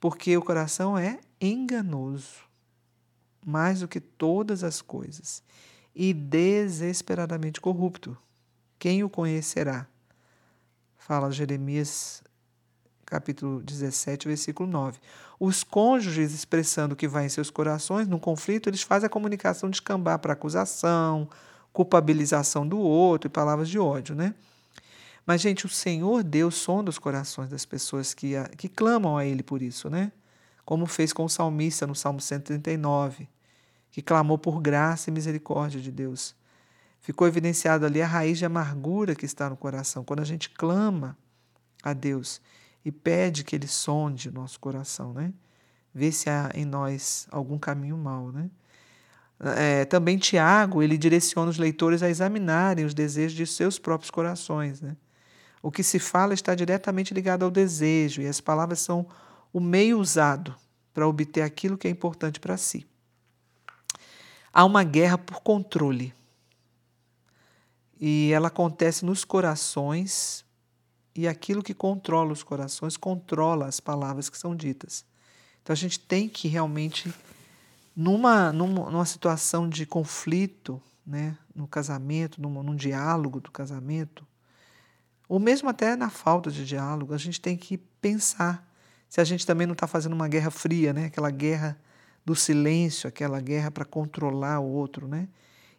S1: Porque o coração é enganoso, mais do que todas as coisas, e desesperadamente corrupto. Quem o conhecerá? Fala Jeremias capítulo 17, versículo 9. Os cônjuges expressando o que vai em seus corações, num conflito, eles fazem a comunicação descambar para acusação, culpabilização do outro e palavras de ódio, né? Mas, gente, o Senhor Deus sonda os corações das pessoas que, a, que clamam a Ele por isso, né? Como fez com o salmista no Salmo 139, que clamou por graça e misericórdia de Deus. Ficou evidenciado ali a raiz de amargura que está no coração. Quando a gente clama a Deus e pede que Ele sonde o nosso coração, né? Vê se há em nós algum caminho mau, né? É, também Tiago, ele direciona os leitores a examinarem os desejos de seus próprios corações, né? O que se fala está diretamente ligado ao desejo e as palavras são o meio usado para obter aquilo que é importante para si. Há uma guerra por controle. E ela acontece nos corações e aquilo que controla os corações controla as palavras que são ditas. Então a gente tem que realmente, numa, numa, numa situação de conflito, né, no casamento, num, num diálogo do casamento, ou mesmo até na falta de diálogo, a gente tem que pensar se a gente também não está fazendo uma guerra fria, né, aquela guerra do silêncio, aquela guerra para controlar o outro, né?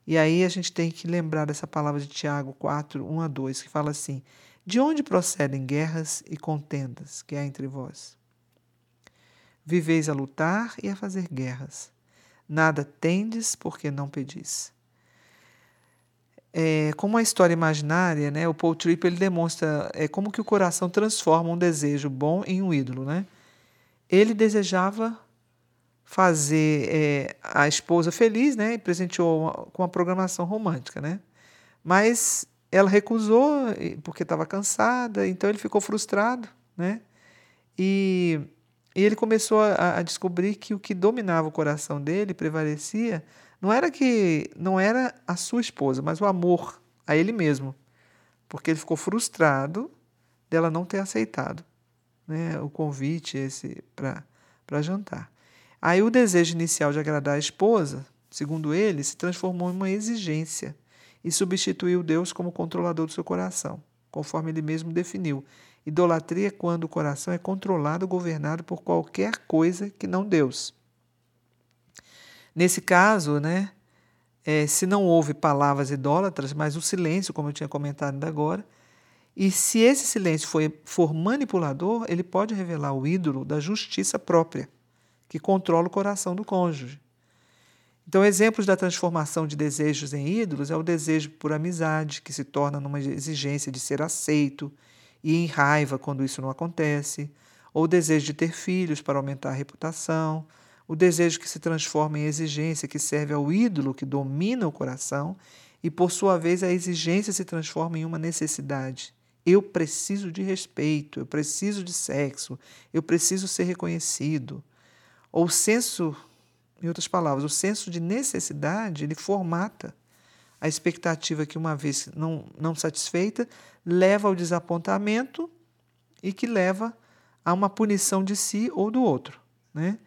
S1: E aí a gente tem que lembrar dessa palavra de Tiago 4, 1 a 2, que fala assim: de onde procedem guerras e contendas que há entre vós? Viveis a lutar e a fazer guerras. Nada tendes porque não pedis. É, como a história imaginária, né, o Paul Tripp ele demonstra é, como que o coração transforma um desejo bom em um ídolo. Né? Ele desejava fazer é, a esposa feliz né, e presenteou uma, com uma programação romântica. Né? Mas ela recusou porque estava cansada, então ele ficou frustrado, né? E, e ele começou a, a, descobrir que o que dominava o coração dele, prevalecia, não era que não era a sua esposa, mas o amor a ele mesmo, porque ele ficou frustrado dela não ter aceitado, né, o convite esse para jantar. Aí o desejo inicial de agradar a esposa, segundo ele, se transformou em uma exigência e substituiu Deus como controlador do seu coração, conforme ele mesmo definiu. Idolatria é quando o coração é controlado, governado por qualquer coisa que não Deus. Nesse caso, né, é, se não houve palavras idólatras, mas o silêncio, como eu tinha comentado agora, e se esse silêncio foi, for manipulador, ele pode revelar o ídolo da justiça própria, que controla o coração do cônjuge. Então, exemplos da transformação de desejos em ídolos é o desejo por amizade, que se torna numa exigência de ser aceito, e em raiva quando isso não acontece, ou o desejo de ter filhos para aumentar a reputação, o desejo que se transforma em exigência, que serve ao ídolo que domina o coração, e por sua vez a exigência se transforma em uma necessidade. Eu preciso de respeito, eu preciso de sexo, eu preciso ser reconhecido. ou o senso, em outras palavras, o senso de necessidade, ele formata a expectativa que, uma vez não, não satisfeita, leva ao desapontamento e que leva a uma punição de si ou do outro. Né?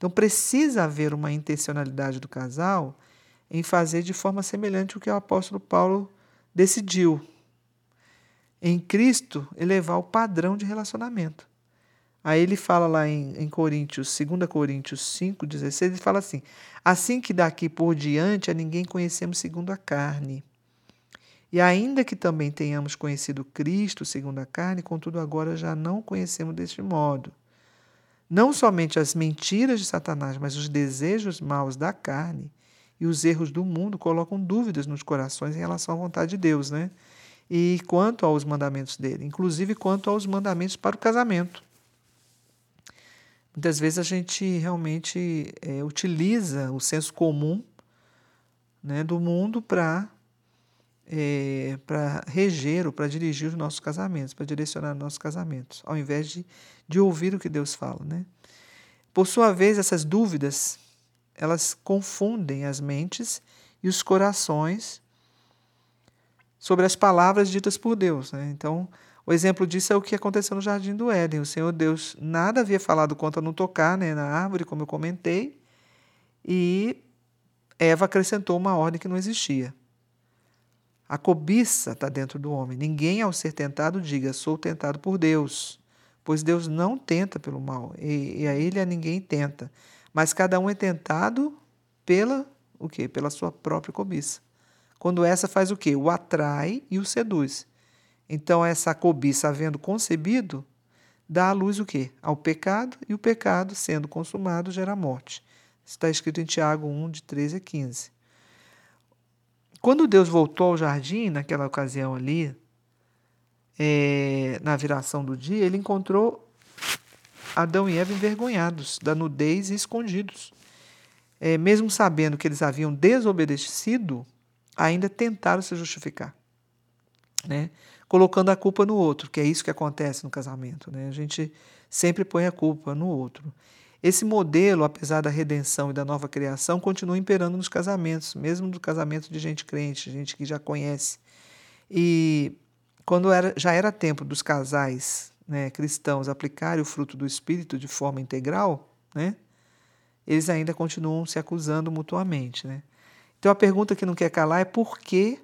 S1: Então, precisa haver uma intencionalidade do casal em fazer de forma semelhante o que o apóstolo Paulo decidiu. Em Cristo, elevar o padrão de relacionamento. Aí ele fala lá em, em Coríntios, 2 Coríntios 5, 16, ele fala assim: Assim que daqui por diante a ninguém conhecemos segundo a carne. E ainda que também tenhamos conhecido Cristo segundo a carne, contudo agora já não conhecemos deste modo. Não somente as mentiras de Satanás, mas os desejos maus da carne e os erros do mundo colocam dúvidas nos corações em relação à vontade de Deus, né? E quanto aos mandamentos dele, inclusive quanto aos mandamentos para o casamento. Muitas vezes a gente realmente é, utiliza o senso comum né, do mundo para é, para reger ou para dirigir os nossos casamentos, para direcionar os nossos casamentos, ao invés de, de ouvir o que Deus fala. Né? Por sua vez, essas dúvidas elas confundem as mentes e os corações sobre as palavras ditas por Deus. Né? Então, o exemplo disso é o que aconteceu no Jardim do Éden. O Senhor Deus nada havia falado contra não tocar né, na árvore, como eu comentei, e Eva acrescentou uma ordem que não existia. A cobiça está dentro do homem. Ninguém, ao ser tentado, diga: sou tentado por Deus, pois Deus não tenta pelo mal, e, e a ele a ninguém tenta. Mas cada um é tentado pela o quê? Pela sua própria cobiça. Quando essa faz o quê? O atrai e o seduz. Então, essa cobiça, havendo concebido, dá à luz o quê? Ao pecado, e o pecado, sendo consumado, gera morte. Está escrito em Tiago 1, de 13 a 15. Quando Deus voltou ao jardim, naquela ocasião ali, é, na viração do dia, ele encontrou Adão e Eva envergonhados, da nudez e escondidos. É, mesmo sabendo que eles haviam desobedecido, ainda tentaram se justificar. Né? colocando a culpa no outro, que é isso que acontece no casamento. Né? A gente sempre põe a culpa no outro. Esse modelo, apesar da redenção e da nova criação, continua imperando nos casamentos, mesmo no casamento de gente crente, gente que já conhece. E quando era, já era tempo dos casais né, cristãos aplicarem o fruto do Espírito de forma integral, né, eles ainda continuam se acusando mutuamente. Né? Então a pergunta que não quer calar é por que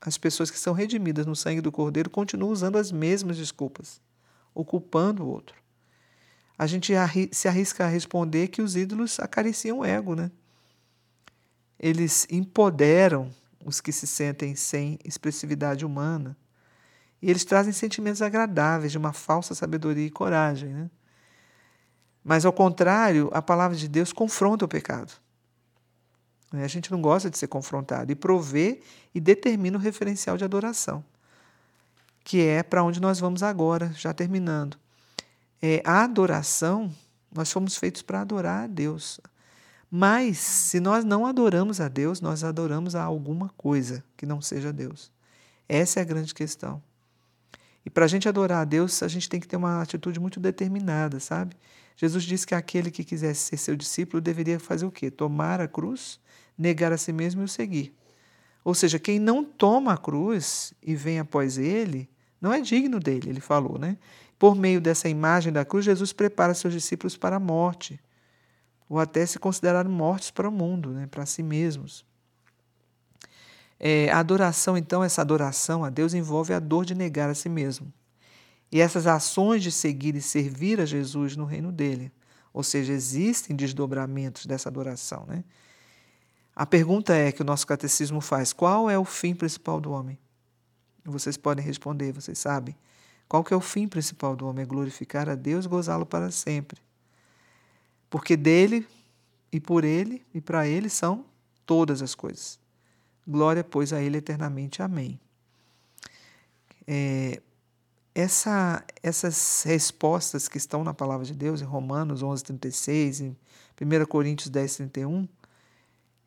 S1: as pessoas que são redimidas no sangue do Cordeiro continuam usando as mesmas desculpas, ocupando o outro. A gente se arrisca a responder que os ídolos acariciam o ego, né? Eles empoderam os que se sentem sem expressividade humana. E eles trazem sentimentos agradáveis de uma falsa sabedoria e coragem. Né? Mas, ao contrário, a palavra de Deus confronta o pecado. Né? A gente não gosta de ser confrontado. E provê e determina o referencial de adoração, que é para onde nós vamos agora, já terminando. É, a adoração, nós fomos feitos para adorar a Deus. Mas, se nós não adoramos a Deus, nós adoramos a alguma coisa que não seja Deus. Essa é a grande questão. E para a gente adorar a Deus, a gente tem que ter uma atitude muito determinada, sabe? Jesus disse que aquele que quisesse ser seu discípulo deveria fazer o quê? Tomar a cruz negar a si mesmo e o seguir. Ou seja, quem não toma a cruz e vem após ele, não é digno dele, ele falou, né? Por meio dessa imagem da cruz, Jesus prepara seus discípulos para a morte, ou até se considerar mortos para o mundo, né? para si mesmos. É, a adoração, então, essa adoração a Deus envolve a dor de negar a si mesmo. E essas ações de seguir e servir a Jesus no reino dele. Ou seja, existem desdobramentos dessa adoração. Né? A pergunta é que o nosso catecismo faz: qual é o fim principal do homem? Vocês podem responder, vocês sabem. Qual que é o fim principal do homem? É glorificar a Deus, gozá-lo para sempre. Porque dele e por ele e para ele são todas as coisas. Glória, pois, a ele eternamente. Amém. É, essa, essas respostas que estão na palavra de Deus, em Romanos 11, 36, em 1 Coríntios 10, 31,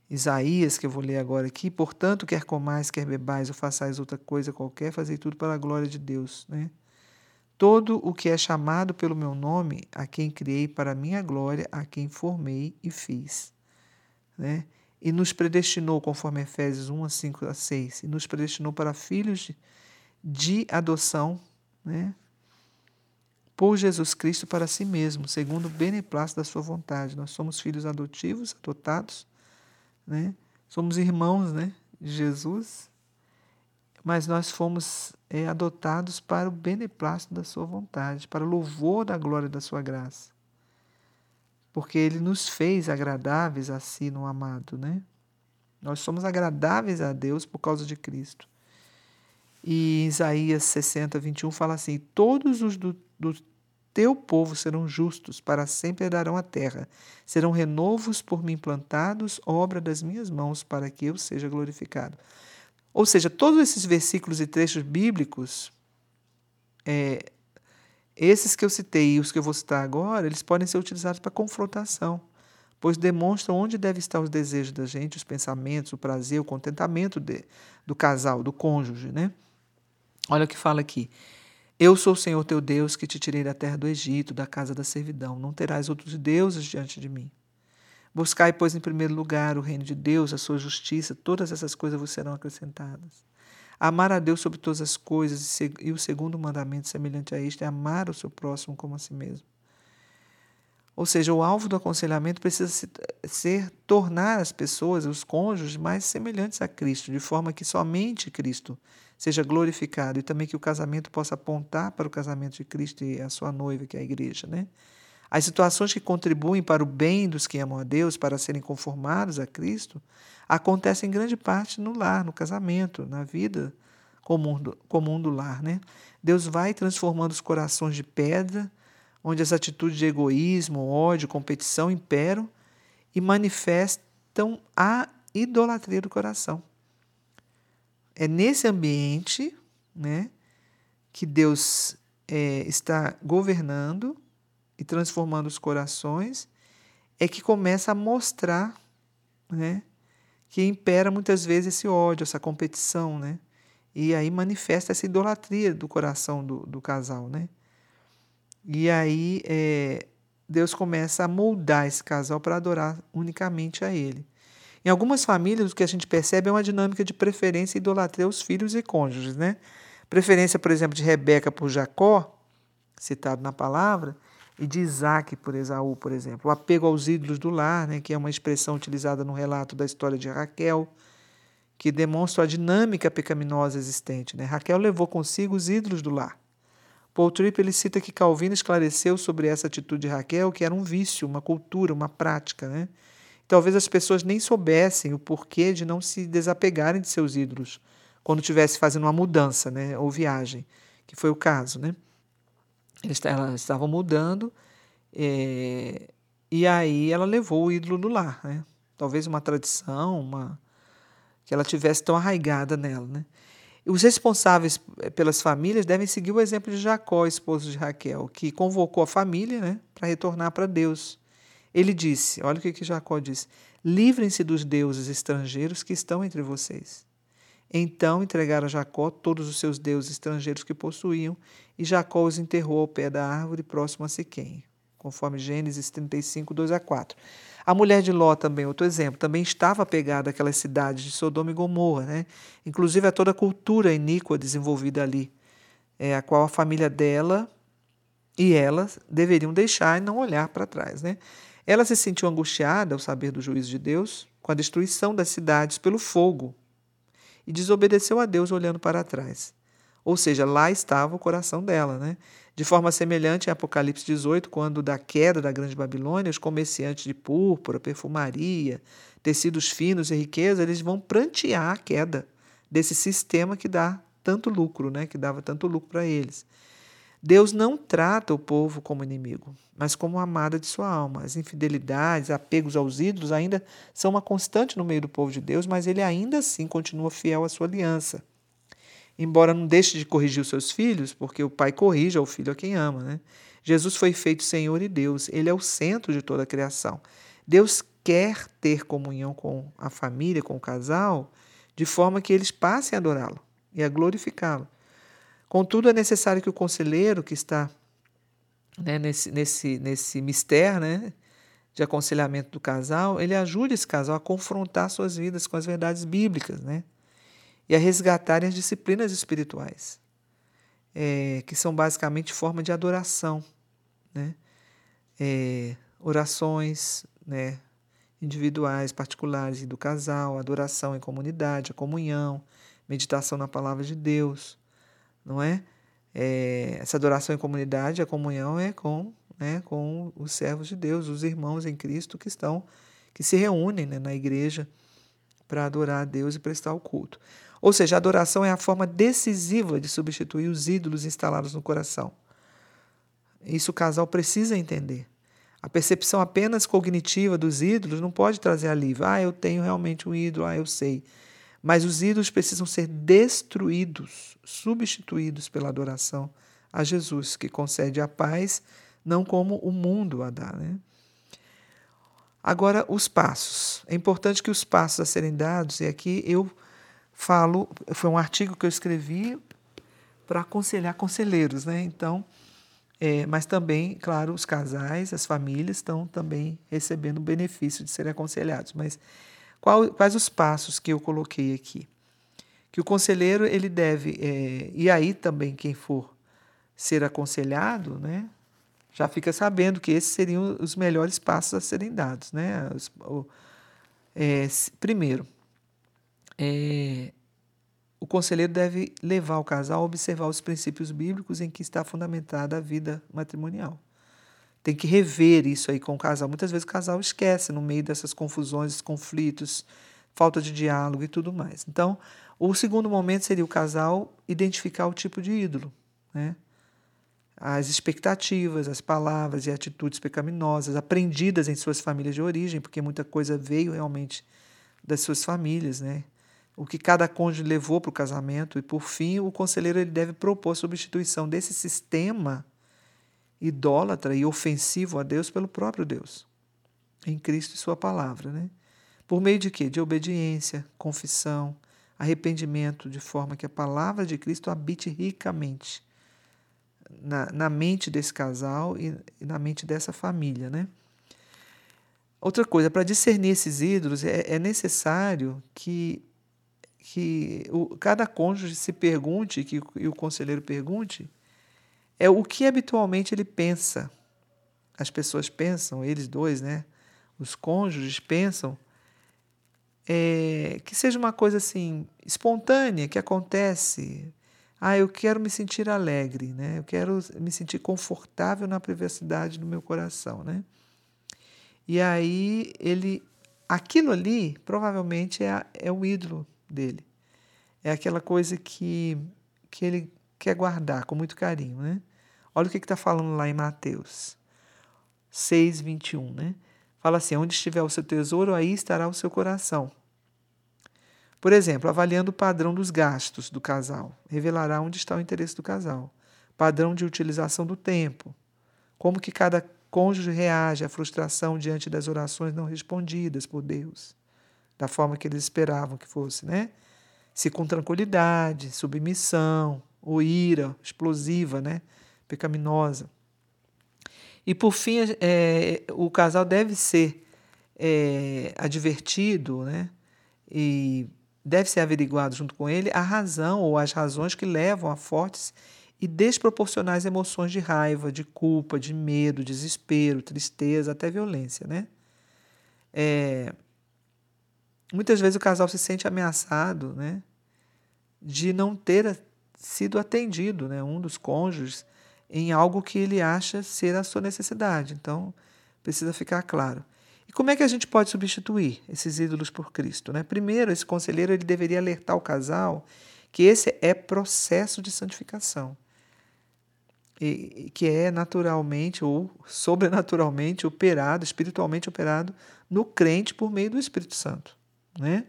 S1: Isaías, que eu vou ler agora aqui, portanto, quer comais, quer bebais ou façais outra coisa qualquer, fazei tudo para a glória de Deus. Né? Todo o que é chamado pelo meu nome, a quem criei para minha glória, a quem formei e fiz. Né? E nos predestinou, conforme Efésios 1, a 5 a 6, e nos predestinou para filhos de, de adoção, né? por Jesus Cristo para si mesmo, segundo o beneplácito da sua vontade. Nós somos filhos adotivos, adotados, né? somos irmãos né, de Jesus, mas nós fomos é, adotados para o beneplácito da sua vontade, para o louvor da glória da sua graça. Porque ele nos fez agradáveis a si no amado, né? Nós somos agradáveis a Deus por causa de Cristo. E Isaías 60, 21 fala assim: Todos os do, do teu povo serão justos, para sempre herdarão a terra. Serão renovos por mim plantados, obra das minhas mãos, para que eu seja glorificado. Ou seja, todos esses versículos e trechos bíblicos, é, esses que eu citei e os que eu vou citar agora, eles podem ser utilizados para confrontação, pois demonstram onde devem estar os desejos da gente, os pensamentos, o prazer, o contentamento de, do casal, do cônjuge, né? Olha o que fala aqui. Eu sou o Senhor teu Deus que te tirei da terra do Egito, da casa da servidão. Não terás outros deuses diante de mim. Buscai, pois, em primeiro lugar o reino de Deus, a sua justiça, todas essas coisas vos serão acrescentadas. Amar a Deus sobre todas as coisas, e o segundo mandamento semelhante a este é amar o seu próximo como a si mesmo. Ou seja, o alvo do aconselhamento precisa ser tornar as pessoas, os cônjuges, mais semelhantes a Cristo, de forma que somente Cristo seja glorificado e também que o casamento possa apontar para o casamento de Cristo e a sua noiva, que é a igreja, né? As situações que contribuem para o bem dos que amam a Deus, para serem conformados a Cristo, acontecem em grande parte no lar, no casamento, na vida comum do, comum do lar. Né? Deus vai transformando os corações de pedra onde as atitudes de egoísmo, ódio, competição imperam e manifestam a idolatria do coração. É nesse ambiente né, que Deus é, está governando e transformando os corações, é que começa a mostrar né, que impera muitas vezes esse ódio, essa competição, né? E aí manifesta essa idolatria do coração do, do casal, né? E aí é, Deus começa a moldar esse casal para adorar unicamente a Ele. Em algumas famílias, o que a gente percebe é uma dinâmica de preferência e idolatria aos filhos e cônjuges. Né? Preferência, por exemplo, de Rebeca por Jacó, citado na palavra, e de Isaac por Esaú, por exemplo. O apego aos ídolos do lar, né, que é uma expressão utilizada no relato da história de Raquel, que demonstra a dinâmica pecaminosa existente. Né? Raquel levou consigo os ídolos do lar. Paul Tripp ele cita que Calvino esclareceu sobre essa atitude de Raquel que era um vício, uma cultura, uma prática. Né? Talvez as pessoas nem soubessem o porquê de não se desapegarem de seus ídolos quando estivesse fazendo uma mudança né? ou viagem, que foi o caso. Né? Eles estavam mudando é, e aí ela levou o ídolo do lar. Né? Talvez uma tradição, uma que ela tivesse tão arraigada nela. Né? Os responsáveis eh, pelas famílias devem seguir o exemplo de Jacó, esposo de Raquel, que convocou a família né, para retornar para Deus. Ele disse: olha o que, que Jacó disse: livrem-se dos deuses estrangeiros que estão entre vocês. Então entregaram a Jacó todos os seus deuses estrangeiros que possuíam, e Jacó os enterrou ao pé da árvore próximo a Siquém, conforme Gênesis 35, 2 a 4. A mulher de Ló também, outro exemplo, também estava pegada àquelas cidades de Sodoma e Gomorra, né? inclusive a toda a cultura iníqua desenvolvida ali, é, a qual a família dela e ela deveriam deixar e não olhar para trás. Né? Ela se sentiu angustiada ao saber do juízo de Deus com a destruição das cidades pelo fogo e desobedeceu a Deus olhando para trás. Ou seja, lá estava o coração dela, né? De forma semelhante em Apocalipse 18, quando da queda da Grande Babilônia, os comerciantes de púrpura, perfumaria, tecidos finos e riqueza, eles vão prantear a queda desse sistema que dá tanto lucro, né? que dava tanto lucro para eles. Deus não trata o povo como inimigo, mas como amada de sua alma. As infidelidades, apegos aos ídolos ainda são uma constante no meio do povo de Deus, mas ele ainda assim continua fiel à sua aliança embora não deixe de corrigir os seus filhos, porque o pai corrige ao filho a quem ama. Né? Jesus foi feito Senhor e Deus, ele é o centro de toda a criação. Deus quer ter comunhão com a família, com o casal, de forma que eles passem a adorá-lo e a glorificá-lo. Contudo, é necessário que o conselheiro que está né, nesse, nesse, nesse mistério né, de aconselhamento do casal, ele ajude esse casal a confrontar suas vidas com as verdades bíblicas né, e a resgatarem as disciplinas espirituais, é, que são basicamente forma de adoração. Né, é, orações né, individuais, particulares e do casal, adoração em comunidade, a comunhão, meditação na palavra de Deus, não é? é essa adoração em comunidade, a comunhão é com, né, com os servos de Deus, os irmãos em Cristo que estão, que se reúnem né, na igreja para adorar a Deus e prestar o culto. Ou seja, a adoração é a forma decisiva de substituir os ídolos instalados no coração. Isso o casal precisa entender. A percepção apenas cognitiva dos ídolos não pode trazer alívio. Ah, eu tenho realmente um ídolo, ah, eu sei. Mas os ídolos precisam ser destruídos, substituídos pela adoração a Jesus, que concede a paz, não como o mundo a dá. Né? Agora, os passos. É importante que os passos a serem dados, e aqui eu falo, foi um artigo que eu escrevi para aconselhar conselheiros, né? Então, é, mas também, claro, os casais, as famílias estão também recebendo o benefício de serem aconselhados. Mas qual, quais os passos que eu coloquei aqui? Que o conselheiro ele deve, é, e aí também quem for ser aconselhado, né, já fica sabendo que esses seriam os melhores passos a serem dados. Né? Os, o, é, primeiro, é, o conselheiro deve levar o casal a observar os princípios bíblicos em que está fundamentada a vida matrimonial. Tem que rever isso aí com o casal. Muitas vezes o casal esquece no meio dessas confusões, conflitos, falta de diálogo e tudo mais. Então, o segundo momento seria o casal identificar o tipo de ídolo, né? as expectativas, as palavras e atitudes pecaminosas aprendidas em suas famílias de origem, porque muita coisa veio realmente das suas famílias, né? o que cada cônjuge levou para o casamento e, por fim, o conselheiro ele deve propor a substituição desse sistema idólatra e ofensivo a Deus pelo próprio Deus, em Cristo e Sua palavra. Né? Por meio de quê? De obediência, confissão, arrependimento, de forma que a palavra de Cristo habite ricamente na, na mente desse casal e, e na mente dessa família. Né? Outra coisa, para discernir esses ídolos, é, é necessário que que o, cada cônjuge se pergunte, que e o conselheiro pergunte, é o que habitualmente ele pensa. As pessoas pensam, eles dois, né? Os cônjuges pensam é, que seja uma coisa assim espontânea, que acontece. Ah, eu quero me sentir alegre, né? Eu quero me sentir confortável na privacidade do meu coração, né? E aí ele, aquilo ali provavelmente é, é o ídolo dele. É aquela coisa que, que ele quer guardar com muito carinho, né? Olha o que está falando lá em Mateus 6, 21, né? Fala assim: onde estiver o seu tesouro, aí estará o seu coração. Por exemplo, avaliando o padrão dos gastos do casal, revelará onde está o interesse do casal. Padrão de utilização do tempo. Como que cada cônjuge reage à frustração diante das orações não respondidas por Deus da forma que eles esperavam que fosse, né? Se com tranquilidade, submissão, ou ira explosiva, né? Pecaminosa. E por fim, é, o casal deve ser é, advertido, né? E deve ser averiguado junto com ele a razão ou as razões que levam a fortes e desproporcionais emoções de raiva, de culpa, de medo, desespero, tristeza, até violência, né? É, muitas vezes o casal se sente ameaçado né, de não ter sido atendido, né, um dos cônjuges, em algo que ele acha ser a sua necessidade. Então, precisa ficar claro. E como é que a gente pode substituir esses ídolos por Cristo? Né? Primeiro, esse conselheiro ele deveria alertar o casal que esse é processo de santificação, e, que é naturalmente ou sobrenaturalmente operado, espiritualmente operado no crente por meio do Espírito Santo né?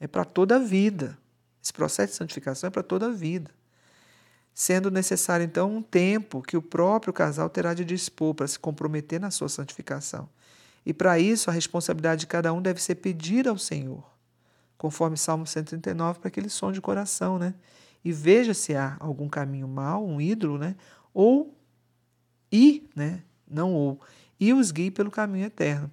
S1: É para toda a vida. Esse processo de santificação é para toda a vida. Sendo necessário, então, um tempo que o próprio casal terá de dispor para se comprometer na sua santificação. E para isso, a responsabilidade de cada um deve ser pedir ao Senhor, conforme Salmo 139, para que ele sonde o coração, né? e veja se há algum caminho mau, um ídolo, né? Ou e, né? Não ou, e os guie pelo caminho eterno.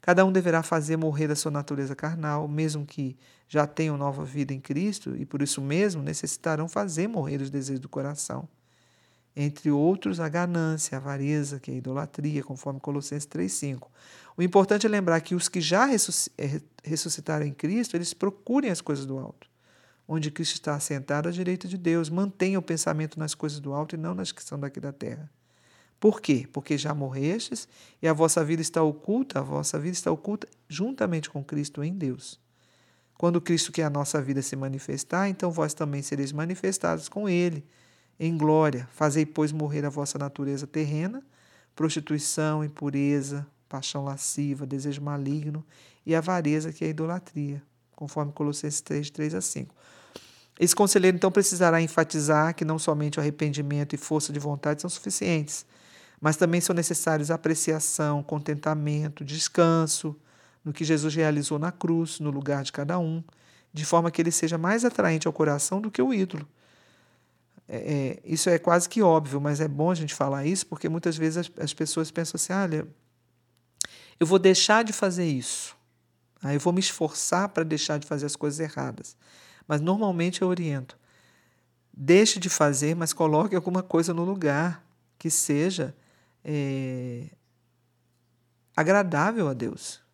S1: Cada um deverá fazer morrer a sua natureza carnal, mesmo que já tenham nova vida em Cristo, e por isso mesmo necessitarão fazer morrer os desejos do coração. Entre outros, a ganância, a avareza, que é a idolatria, conforme Colossenses 3,5. O importante é lembrar que os que já eh, ressuscitaram em Cristo, eles procurem as coisas do alto, onde Cristo está assentado à direita de Deus. Mantenham o pensamento nas coisas do alto e não nas que são daqui da terra. Por quê? Porque já morrestes e a vossa vida está oculta, a vossa vida está oculta juntamente com Cristo em Deus. Quando Cristo, que é a nossa vida, se manifestar, então vós também sereis manifestados com Ele em glória. Fazei, pois, morrer a vossa natureza terrena, prostituição, impureza, paixão lasciva, desejo maligno e avareza, que é a idolatria, conforme Colossenses 3, 3 a 5. Esse conselheiro, então, precisará enfatizar que não somente o arrependimento e força de vontade são suficientes, mas também são necessários apreciação, contentamento, descanso no que Jesus realizou na cruz, no lugar de cada um, de forma que ele seja mais atraente ao coração do que o ídolo. É, é, isso é quase que óbvio, mas é bom a gente falar isso porque muitas vezes as, as pessoas pensam assim: olha, eu vou deixar de fazer isso. Aí eu vou me esforçar para deixar de fazer as coisas erradas. Mas normalmente eu oriento. Deixe de fazer, mas coloque alguma coisa no lugar que seja é, agradável a Deus.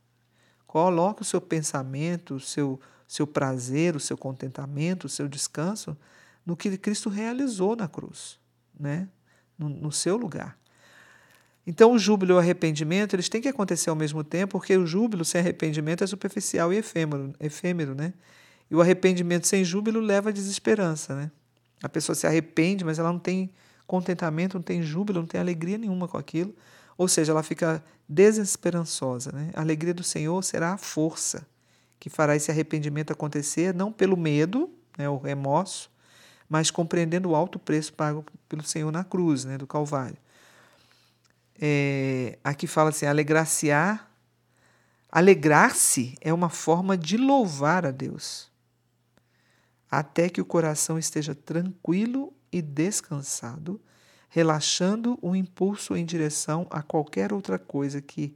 S1: Coloque o seu pensamento, o seu, seu prazer, o seu contentamento, o seu descanso no que Cristo realizou na cruz, né? no, no seu lugar. Então, o júbilo e o arrependimento, eles têm que acontecer ao mesmo tempo, porque o júbilo sem arrependimento é superficial e efêmero, efêmero né? E o arrependimento sem júbilo leva à desesperança, né? A pessoa se arrepende, mas ela não tem contentamento, não tem júbilo, não tem alegria nenhuma com aquilo. Ou seja, ela fica desesperançosa, né? A alegria do Senhor será a força que fará esse arrependimento acontecer, não pelo medo, né, o remorso, mas compreendendo o alto preço pago pelo Senhor na cruz, né, do Calvário é, aqui fala assim: alegrar-se-á. Alegrar-se é uma forma de louvar a Deus, até que o coração esteja tranquilo e descansado, relaxando o impulso em direção a qualquer outra coisa que,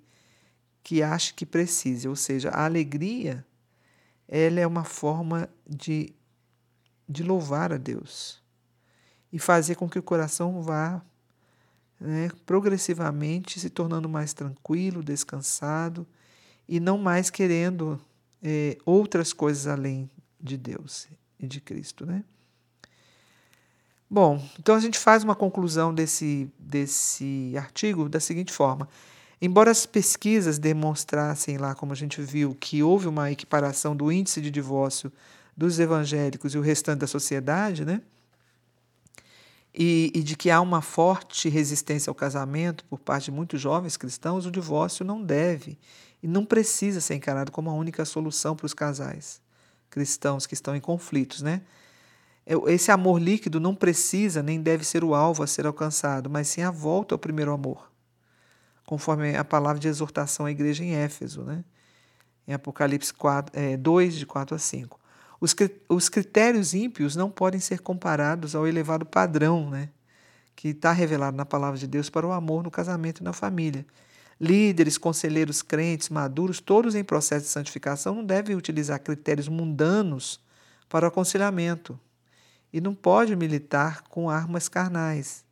S1: que ache que precise. Ou seja, a alegria ela é uma forma de, de louvar a Deus e fazer com que o coração vá né, progressivamente se tornando mais tranquilo, descansado e não mais querendo é, outras coisas além de Deus e de Cristo. Né? Bom, então a gente faz uma conclusão desse, desse artigo da seguinte forma. Embora as pesquisas demonstrassem lá, como a gente viu, que houve uma equiparação do índice de divórcio dos evangélicos e o restante da sociedade, né? e, e, de que há uma forte resistência ao casamento por parte de muitos jovens cristãos, o divórcio não deve e não precisa ser encarado como a única solução para os casais cristãos que estão em conflitos, né? Esse amor líquido não precisa nem deve ser o alvo a ser alcançado, mas sim a volta ao primeiro amor, conforme a palavra de exortação à igreja em Éfeso, né? em Apocalipse 4, é, 2, de 4 a 5. Os, os critérios ímpios não podem ser comparados ao elevado padrão né, que está revelado na palavra de Deus para o amor no casamento e na família. Líderes, conselheiros, crentes, maduros, todos em processo de santificação, não devem utilizar critérios mundanos para o aconselhamento. E não pode militar com armas carnais,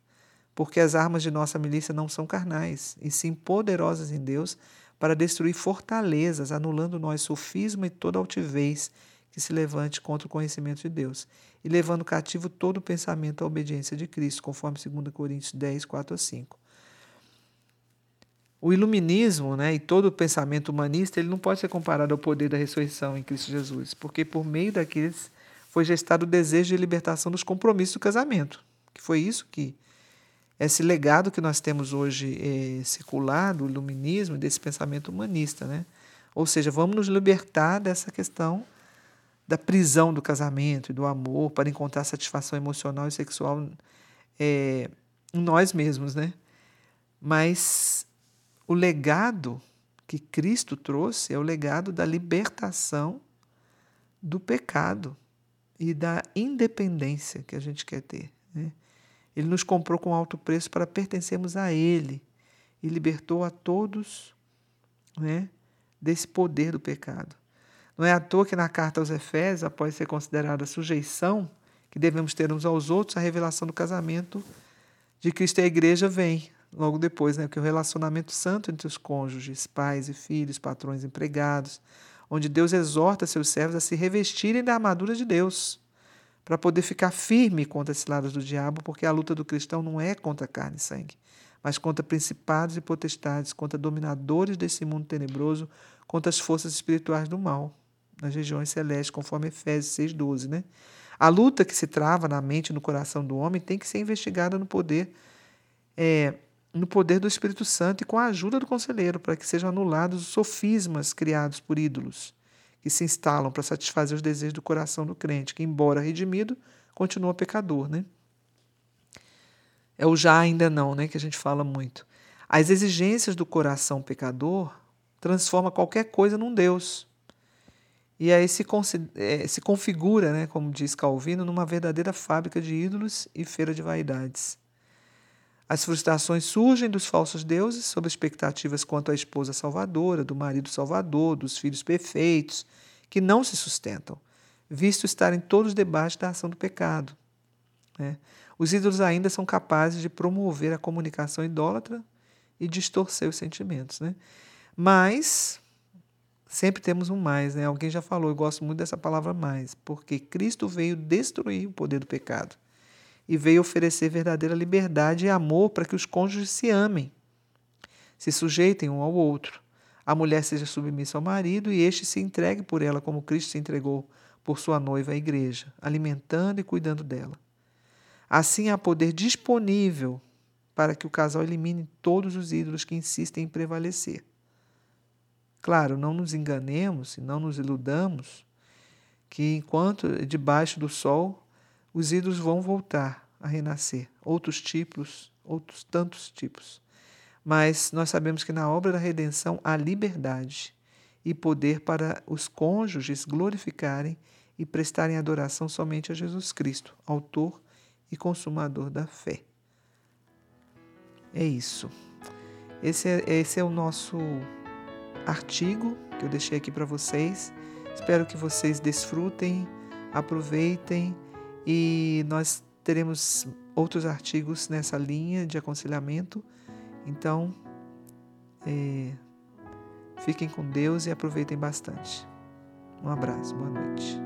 S1: porque as armas de nossa milícia não são carnais, e sim poderosas em Deus para destruir fortalezas, anulando nós sofisma e toda altivez que se levante contra o conhecimento de Deus, e levando cativo todo o pensamento à obediência de Cristo, conforme 2 Coríntios 10, 4 a 5. O iluminismo né, e todo o pensamento humanista ele não pode ser comparado ao poder da ressurreição em Cristo Jesus, porque por meio daqueles foi gestado o desejo de libertação dos compromissos do casamento, que foi isso que esse legado que nós temos hoje é, secular do iluminismo, desse pensamento humanista, né? Ou seja, vamos nos libertar dessa questão da prisão do casamento e do amor para encontrar satisfação emocional e sexual é, em nós mesmos, né? Mas o legado que Cristo trouxe é o legado da libertação do pecado, e da independência que a gente quer ter. Né? Ele nos comprou com alto preço para pertencermos a Ele e libertou a todos né, desse poder do pecado. Não é à toa que na carta aos Efésios, após ser considerada sujeição que devemos ter uns aos outros, a revelação do casamento de Cristo e a igreja vem logo depois, né? Que o relacionamento santo entre os cônjuges, pais e filhos, patrões empregados, onde Deus exorta seus servos a se revestirem da armadura de Deus, para poder ficar firme contra esses lados do diabo, porque a luta do cristão não é contra carne e sangue, mas contra principados e potestades, contra dominadores desse mundo tenebroso, contra as forças espirituais do mal, nas regiões celestes, conforme Efésios 6,12, né? A luta que se trava na mente e no coração do homem tem que ser investigada no poder é, no poder do Espírito Santo e com a ajuda do conselheiro, para que sejam anulados os sofismas criados por ídolos, que se instalam para satisfazer os desejos do coração do crente, que, embora redimido, continua pecador. Né? É o já ainda não, né, que a gente fala muito. As exigências do coração pecador transforma qualquer coisa num Deus. E aí se, é, se configura, né, como diz Calvino, numa verdadeira fábrica de ídolos e feira de vaidades. As frustrações surgem dos falsos deuses sob expectativas quanto à esposa salvadora, do marido salvador, dos filhos perfeitos, que não se sustentam, visto estarem todos debaixo da ação do pecado. Né? Os ídolos ainda são capazes de promover a comunicação idólatra e distorcer os sentimentos. Né? Mas, sempre temos um mais, né? alguém já falou, eu gosto muito dessa palavra mais, porque Cristo veio destruir o poder do pecado e veio oferecer verdadeira liberdade e amor para que os cônjuges se amem, se sujeitem um ao outro. A mulher seja submissa ao marido e este se entregue por ela como Cristo se entregou por sua noiva à igreja, alimentando e cuidando dela. Assim há poder disponível para que o casal elimine todos os ídolos que insistem em prevalecer. Claro, não nos enganemos e não nos iludamos que enquanto debaixo do sol os ídolos vão voltar a renascer, outros tipos, outros tantos tipos. Mas nós sabemos que na obra da redenção há liberdade e poder para os cônjuges glorificarem e prestarem adoração somente a Jesus Cristo, autor e consumador da fé. É isso. Esse é, esse é o nosso artigo que eu deixei aqui para vocês. Espero que vocês desfrutem, aproveitem e nós teremos outros artigos nessa linha de aconselhamento. Então, é, fiquem com Deus e aproveitem bastante. Um abraço, boa noite.